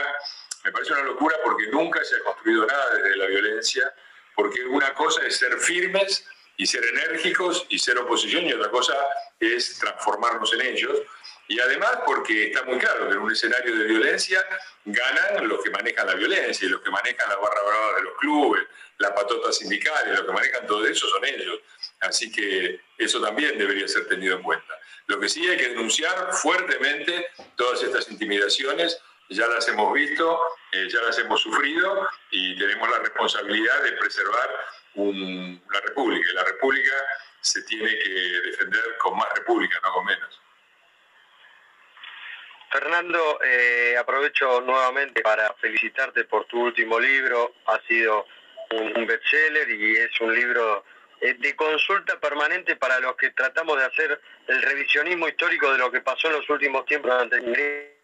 Me parece una locura porque nunca se ha construido nada desde la violencia, porque una cosa es ser firmes y ser enérgicos y ser oposición y otra cosa es transformarnos en ellos. Y además porque está muy claro que en un escenario de violencia ganan los que manejan la violencia y los que manejan la barra brava de los clubes, la patota sindical y los que manejan todo eso son ellos. Así que eso también debería ser tenido en cuenta. Lo que sí hay que denunciar fuertemente todas estas intimidaciones, ya las hemos visto, eh, ya las hemos sufrido y tenemos la responsabilidad de preservar la República. Y la República se tiene que defender con más República, no con menos. Fernando, eh, aprovecho nuevamente para felicitarte por tu último libro. Ha sido un, bestseller y es un libro eh, de consulta permanente para los que tratamos de hacer el revisionismo histórico de lo que pasó en los últimos tiempos durante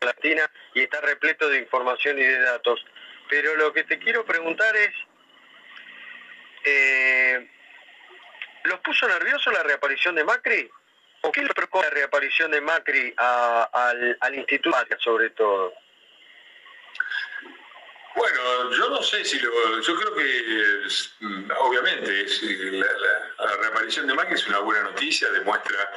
la Latina y está repleto de información y de datos. Pero lo que te quiero preguntar es, eh, ¿los puso nervioso la reaparición de Macri? ¿O qué le preocupa la reaparición de Macri al, al Instituto sobre todo? Bueno, yo no sé si lo. Yo creo que, mm, obviamente, la, reaparición de Macri es una buena noticia, demuestra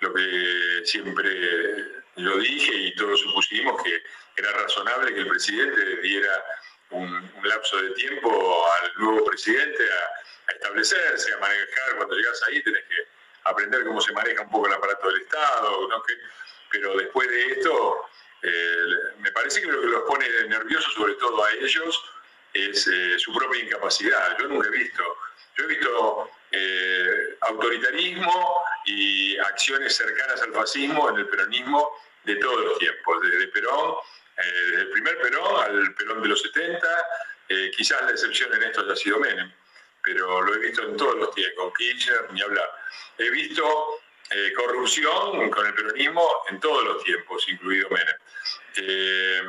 lo que siempre yo dije y todos supusimos que era razonable que el presidente diera un, lapso de tiempo al nuevo presidente a, a establecerse, a manejar. Cuando llegas ahí tenés que aprender cómo se maneja un poco el aparato del Estado, pero después de esto, eh, me parece que lo que los pone nerviosos, sobre todo a ellos, es eh, su propia incapacidad. Yo nunca he visto, yo he visto eh, autoritarismo y acciones cercanas al fascismo en el peronismo de todos los tiempos, desde Perón, desde el primer Perón al Perón de los 70, quizás la excepción en esto haya sido Menem pero lo he visto en todos los tiempos, Kirchner ni hablar. He visto eh, corrupción con el peronismo en todos los tiempos, incluido Menem. Eh,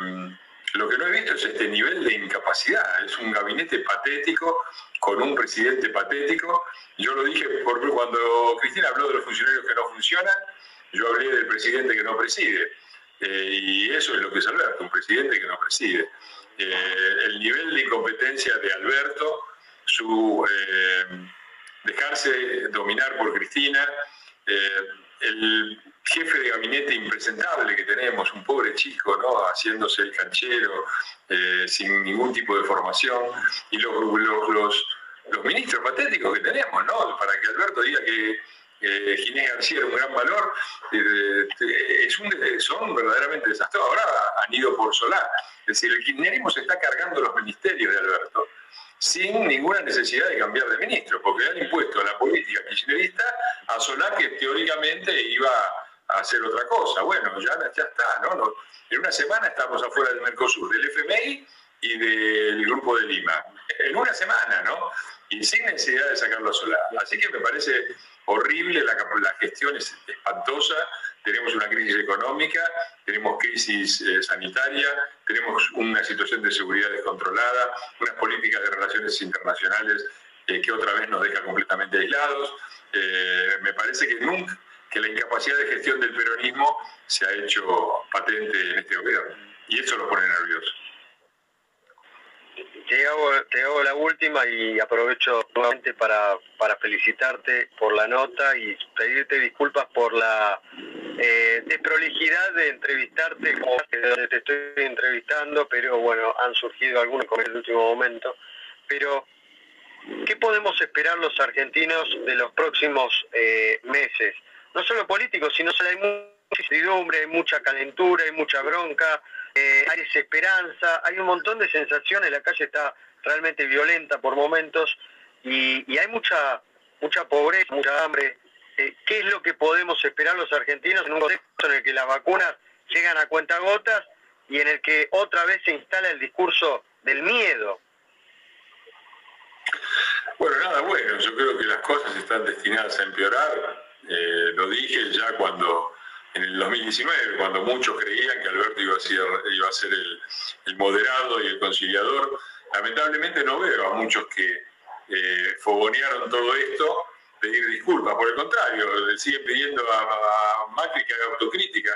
lo que no he visto es este nivel de incapacidad. Es un gabinete patético con un presidente patético. Yo lo dije por, cuando Cristina habló de los funcionarios que no funcionan, yo hablé del presidente que no preside. Eh, y eso es lo que es Alberto, un presidente que no preside. el nivel de incompetencia de Alberto su eh, dejarse dominar por Cristina, eh, el jefe de gabinete impresentable que tenemos, un pobre chico, ¿no? haciéndose el canchero, eh, sin ningún tipo de formación, y los, los, ministros patéticos que tenemos, ¿no? para que Alberto diga que Ginés García era un gran valor, es un, son verdaderamente desastrosos. Ahora han ido por solar. Es decir, el kirchnerismo se está cargando los ministerios de Alberto sin ninguna necesidad de cambiar de ministro, porque han impuesto a la política kirchnerista a Solá que teóricamente iba a hacer otra cosa. Bueno, ya, ya está, ¿no? En una semana estamos afuera del Mercosur, del FMI y del Grupo de Lima. En una semana, ¿no? Y sin necesidad de sacarlo a Solá. Así que me parece horrible, la, la gestión es espantosa, tenemos una crisis económica, tenemos crisis eh, sanitaria, tenemos una situación de seguridad descontrolada, unas políticas de relaciones internacionales eh, que otra vez nos deja completamente aislados. Eh, me parece que nunca que la incapacidad de gestión del peronismo se ha hecho patente en este gobierno y eso lo pone nervioso. Te hago, la última y aprovecho nuevamente para, para felicitarte por la nota y pedirte disculpas por la eh, desprolijidad de entrevistarte como donde te estoy entrevistando, pero bueno, han surgido algunos en el último momento. Pero, ¿qué podemos esperar los argentinos de los próximos eh, meses? No solo políticos, sino hay incertidumbre, hay mucha calentura, hay mucha bronca, eh, hay desesperanza, hay un montón de sensaciones, la calle está realmente violenta por momentos y, hay mucha mucha pobreza, mucha hambre. Eh, ¿Qué es lo que podemos esperar los argentinos en un contexto en el que las vacunas llegan a cuentagotas y en el que otra vez se instala el discurso del miedo? Bueno, nada bueno, yo creo que las cosas están destinadas a empeorar. Eh, lo dije ya cuando en el 2019, cuando muchos creían que Alberto iba a ser, iba a ser el, moderado y el conciliador. Lamentablemente no veo a muchos que eh, fogonearon todo esto pedir disculpas. Por el contrario, le siguen pidiendo a, a, Macri que haga autocrítica.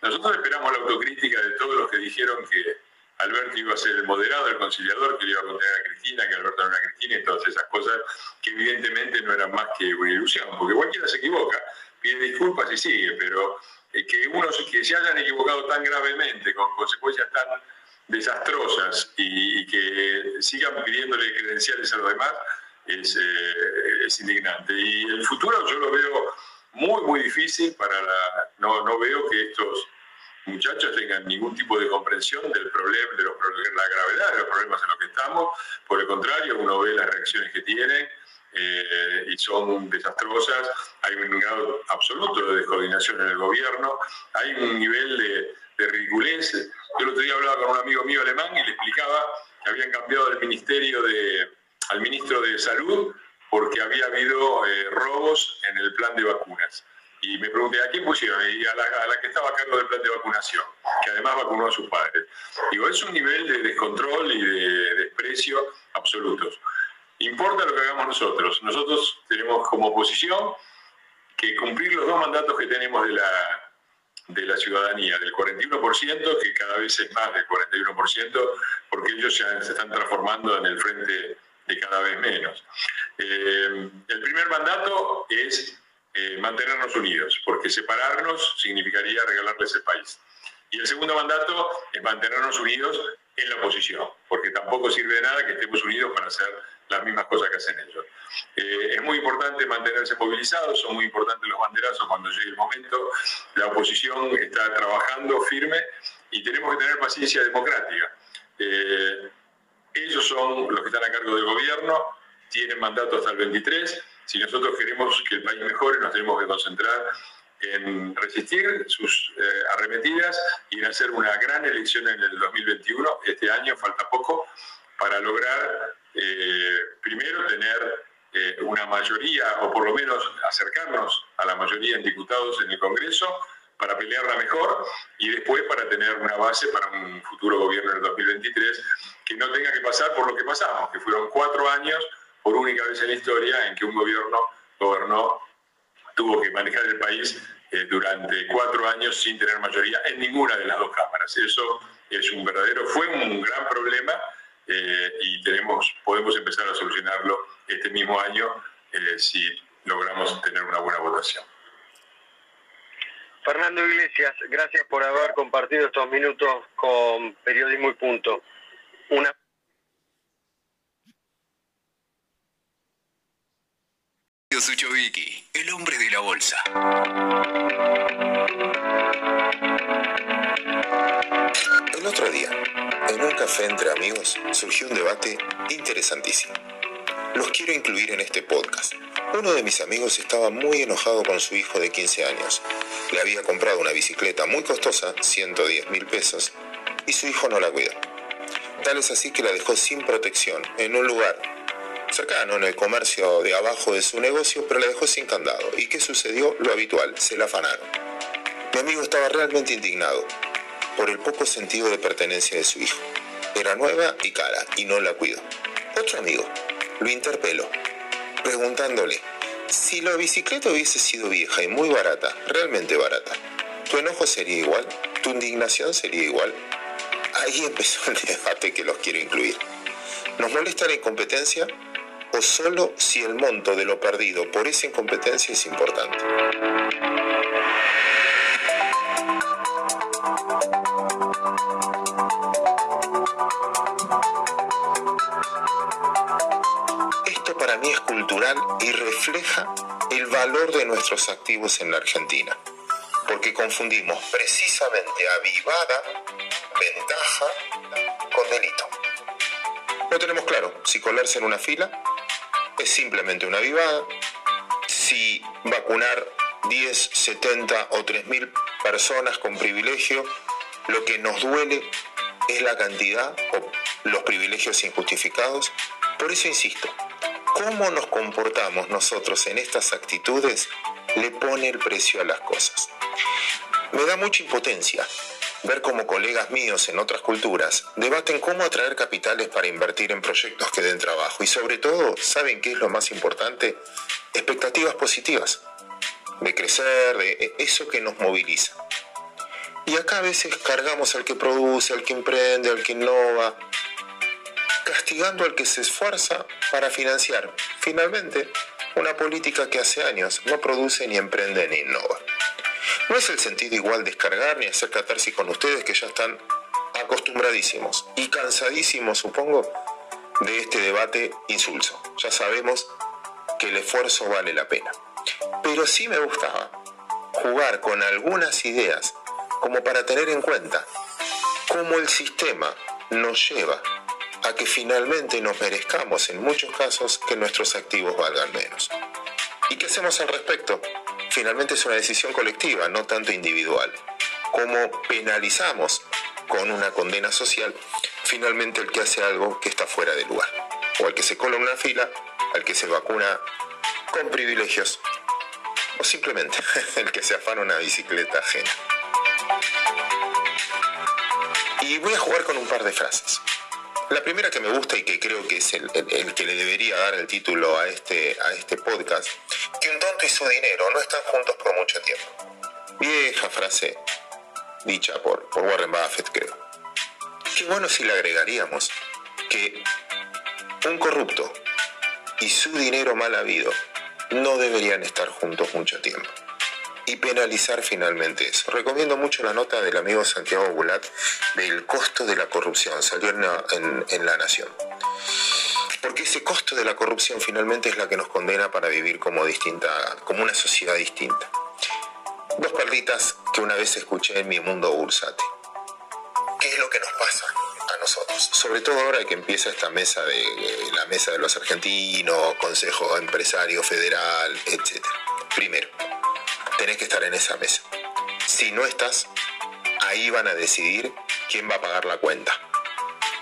Nosotros esperamos la autocrítica de todos los que dijeron que Alberto iba a ser el moderado, el conciliador, que le iba a contener a Cristina, que Alberto no era Cristina y todas esas cosas que evidentemente no eran más que una ilusión, porque cualquiera se equivoca pide disculpas y sigue, pero eh, que unos que se hayan equivocado tan gravemente, con consecuencias tan desastrosas y, que sigan pidiéndole credenciales a los demás, es, eh, es, indignante. Y el futuro yo lo veo muy, muy difícil para la... No, no veo que estos muchachos tengan ningún tipo de comprensión del problema, de los, la gravedad de los problemas en los que estamos. Por el contrario, uno ve las reacciones que tienen eh, y son desastrosas. Hay un grado absoluto de descoordinación en el gobierno, hay un nivel de, de ridiculez. Yo el otro día hablaba con un amigo mío alemán y le explicaba que habían cambiado el ministerio de, al ministro de Salud porque había habido eh, robos en el plan de vacunas. Y me pregunté, ¿a quién pusieron? Y a la, que estaba a cargo del plan de vacunación, que además vacunó a sus padres. Digo, es un nivel de descontrol y de desprecio absolutos. Importa lo que hagamos nosotros. Nosotros tenemos como oposición que cumplir los dos mandatos que tenemos de la, de la ciudadanía, del 41%, que cada vez es más del 41%, porque ellos ya se están transformando en el frente de cada vez menos. Eh, el primer mandato es eh, mantenernos unidos, porque separarnos significaría regalarles el país. Y el segundo mandato es mantenernos unidos en la oposición, porque tampoco sirve de nada que estemos unidos para hacer las mismas cosas que hacen ellos. Eh, es muy importante mantenerse movilizados, son muy importantes los banderazos cuando llegue el momento. La oposición está trabajando firme y tenemos que tener paciencia democrática. Eh, ellos son los que están a cargo del gobierno, tienen mandato hasta el 23. Si nosotros queremos que el país mejore, nos tenemos que concentrar en resistir sus eh, arremetidas y en hacer una gran elección en el 2021. Este año falta poco para lograr eh, primero tener eh, una mayoría, o por lo menos acercarnos a la mayoría en diputados en el Congreso para pelearla mejor y después para tener una base para un futuro gobierno en el 2023 que no tenga que pasar por lo que pasamos, que fueron cuatro años por única vez en la historia en que un gobierno gobernó, tuvo que manejar el país eh, durante cuatro años sin tener mayoría en ninguna de las dos cámaras. Eso es un verdadero, fue un gran problema eh, y tenemos, podemos empezar a solucionarlo este mismo año eh, si logramos tener una buena votación. Fernando Iglesias, gracias por haber compartido estos minutos con Periodismo y Punto. Una el hombre de la bolsa. Café entre amigos, surgió un debate interesantísimo. Los quiero incluir en este podcast. Uno de mis amigos estaba muy enojado con su hijo de 15 años. Le había comprado una bicicleta muy costosa, 110 mil pesos, y su hijo no la cuidó. Tal es así que la dejó sin protección, en un lugar cercano, en el comercio de abajo de su negocio, pero la dejó sin candado. ¿Y qué sucedió? Lo habitual, se la afanaron. Mi amigo estaba realmente indignado por el poco sentido de pertenencia de su hijo. Era nueva y cara y no la cuidó. Otro amigo lo interpeló, preguntándole, si la bicicleta hubiese sido vieja y muy barata, realmente barata, ¿tu enojo sería igual? ¿Tu indignación sería igual? Ahí empezó el debate que los quiero incluir. ¿Nos molesta la incompetencia? ¿O solo si el monto de lo perdido por esa incompetencia es importante? Y refleja el valor de nuestros activos en la Argentina. porque confundimos precisamente avivada, ventaja, con delito. No tenemos claro si colarse en una fila es simplemente una avivada, si vacunar 10, 70 o 3.000 personas con privilegio, lo que nos duele es la cantidad o los privilegios injustificados. Por eso insisto, cómo nos comportamos nosotros en estas actitudes le pone el precio a las cosas. Me da mucha impotencia ver cómo colegas míos en otras culturas debaten cómo atraer capitales para invertir en proyectos que den trabajo y sobre todo, ¿saben qué es lo más importante? Expectativas positivas, de crecer, de e, eso que nos moviliza. Y acá a veces cargamos al que produce, al que emprende, al que innova, castigando al que se esfuerza para financiar, finalmente, una política que hace años no produce ni emprende ni innova. No es el sentido igual descargar ni hacer catarsis con ustedes que ya están acostumbradísimos y cansadísimos, supongo, de este debate insulso. Ya sabemos que el esfuerzo vale la pena. Pero sí me gustaba jugar con algunas ideas como para tener en cuenta cómo el sistema nos lleva a que finalmente nos merezcamos en muchos casos que nuestros activos valgan menos. ¿Y qué hacemos al respecto? Finalmente es una decisión colectiva, no tanto individual. ¿Cómo penalizamos con una condena social finalmente el que hace algo que está fuera de lugar? O al que se cola una fila, al que se vacuna con privilegios, o simplemente el que se afana una bicicleta ajena. Y voy a jugar con un par de frases. La primera que me gusta y que creo que es el, que le debería dar el título a este, a este podcast, que un tonto y su dinero no están juntos por mucho tiempo. Vieja frase dicha por, por Warren Buffett, creo. Qué bueno si le agregaríamos que un corrupto y su dinero mal habido no deberían estar juntos mucho tiempo y penalizar finalmente eso. Recomiendo mucho la nota del amigo Santiago Bulat del costo de la corrupción, salió en la, Nación. Porque ese costo de la corrupción finalmente es la que nos condena para vivir como distinta, como una sociedad distinta. Dos perlitas que una vez escuché en mi mundo Ursate. ¿Qué es lo que nos pasa a nosotros? Sobre todo ahora que empieza esta mesa de la mesa de los argentinos, Consejo Empresario Federal, etc. Primero, tenés que estar en esa mesa. Si no estás, ahí van a decidir quién va a pagar la cuenta.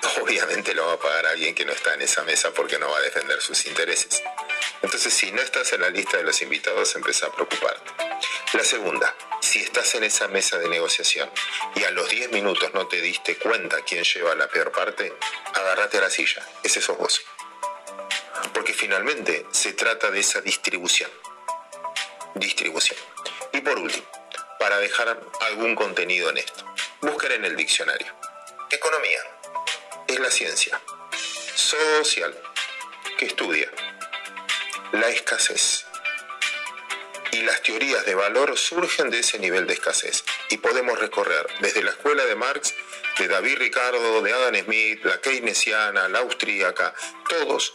Obviamente lo va a pagar alguien que no está en esa mesa porque no va a defender sus intereses. Entonces, si no estás en la lista de los invitados, empieza a preocuparte. La segunda, si estás en esa mesa de negociación y a los 10 minutos no te diste cuenta quién lleva la peor parte, agárrate a la silla. Ese sos vos. Porque finalmente se trata de esa distribución. Distribución. Y por último, para dejar algún contenido en esto, buscar en el diccionario. Economía es la ciencia social que estudia la escasez. Y las teorías de valor surgen de ese nivel de escasez. Y podemos recorrer desde la escuela de Marx, de David Ricardo, de Adam Smith, la keynesiana, la austríaca, todos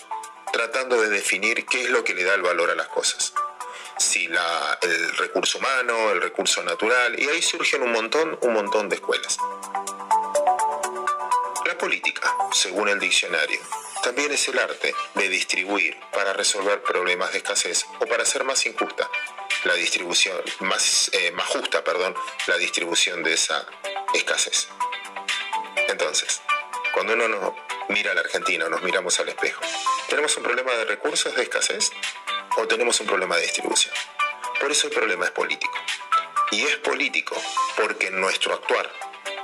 tratando de definir qué es lo que le da el valor a las cosas si la, el recurso humano, el recurso natural, y ahí surgen un montón, un montón de escuelas. La política, según el diccionario, también es el arte de distribuir para resolver problemas de escasez o para hacer más injusta la distribución, más, eh, más justa, perdón, la distribución de esa escasez. Entonces, cuando uno nos mira la Argentina, nos miramos al espejo, ¿tenemos un problema de recursos de escasez? o tenemos un problema de distribución. Por eso el problema es político. Y es político porque en nuestro actuar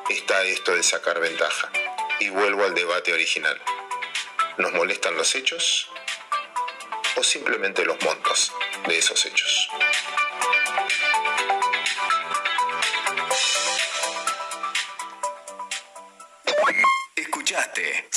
está esto de sacar ventaja. Y vuelvo al debate original. ¿Nos molestan los hechos o simplemente los montos de esos hechos? Escuchaste.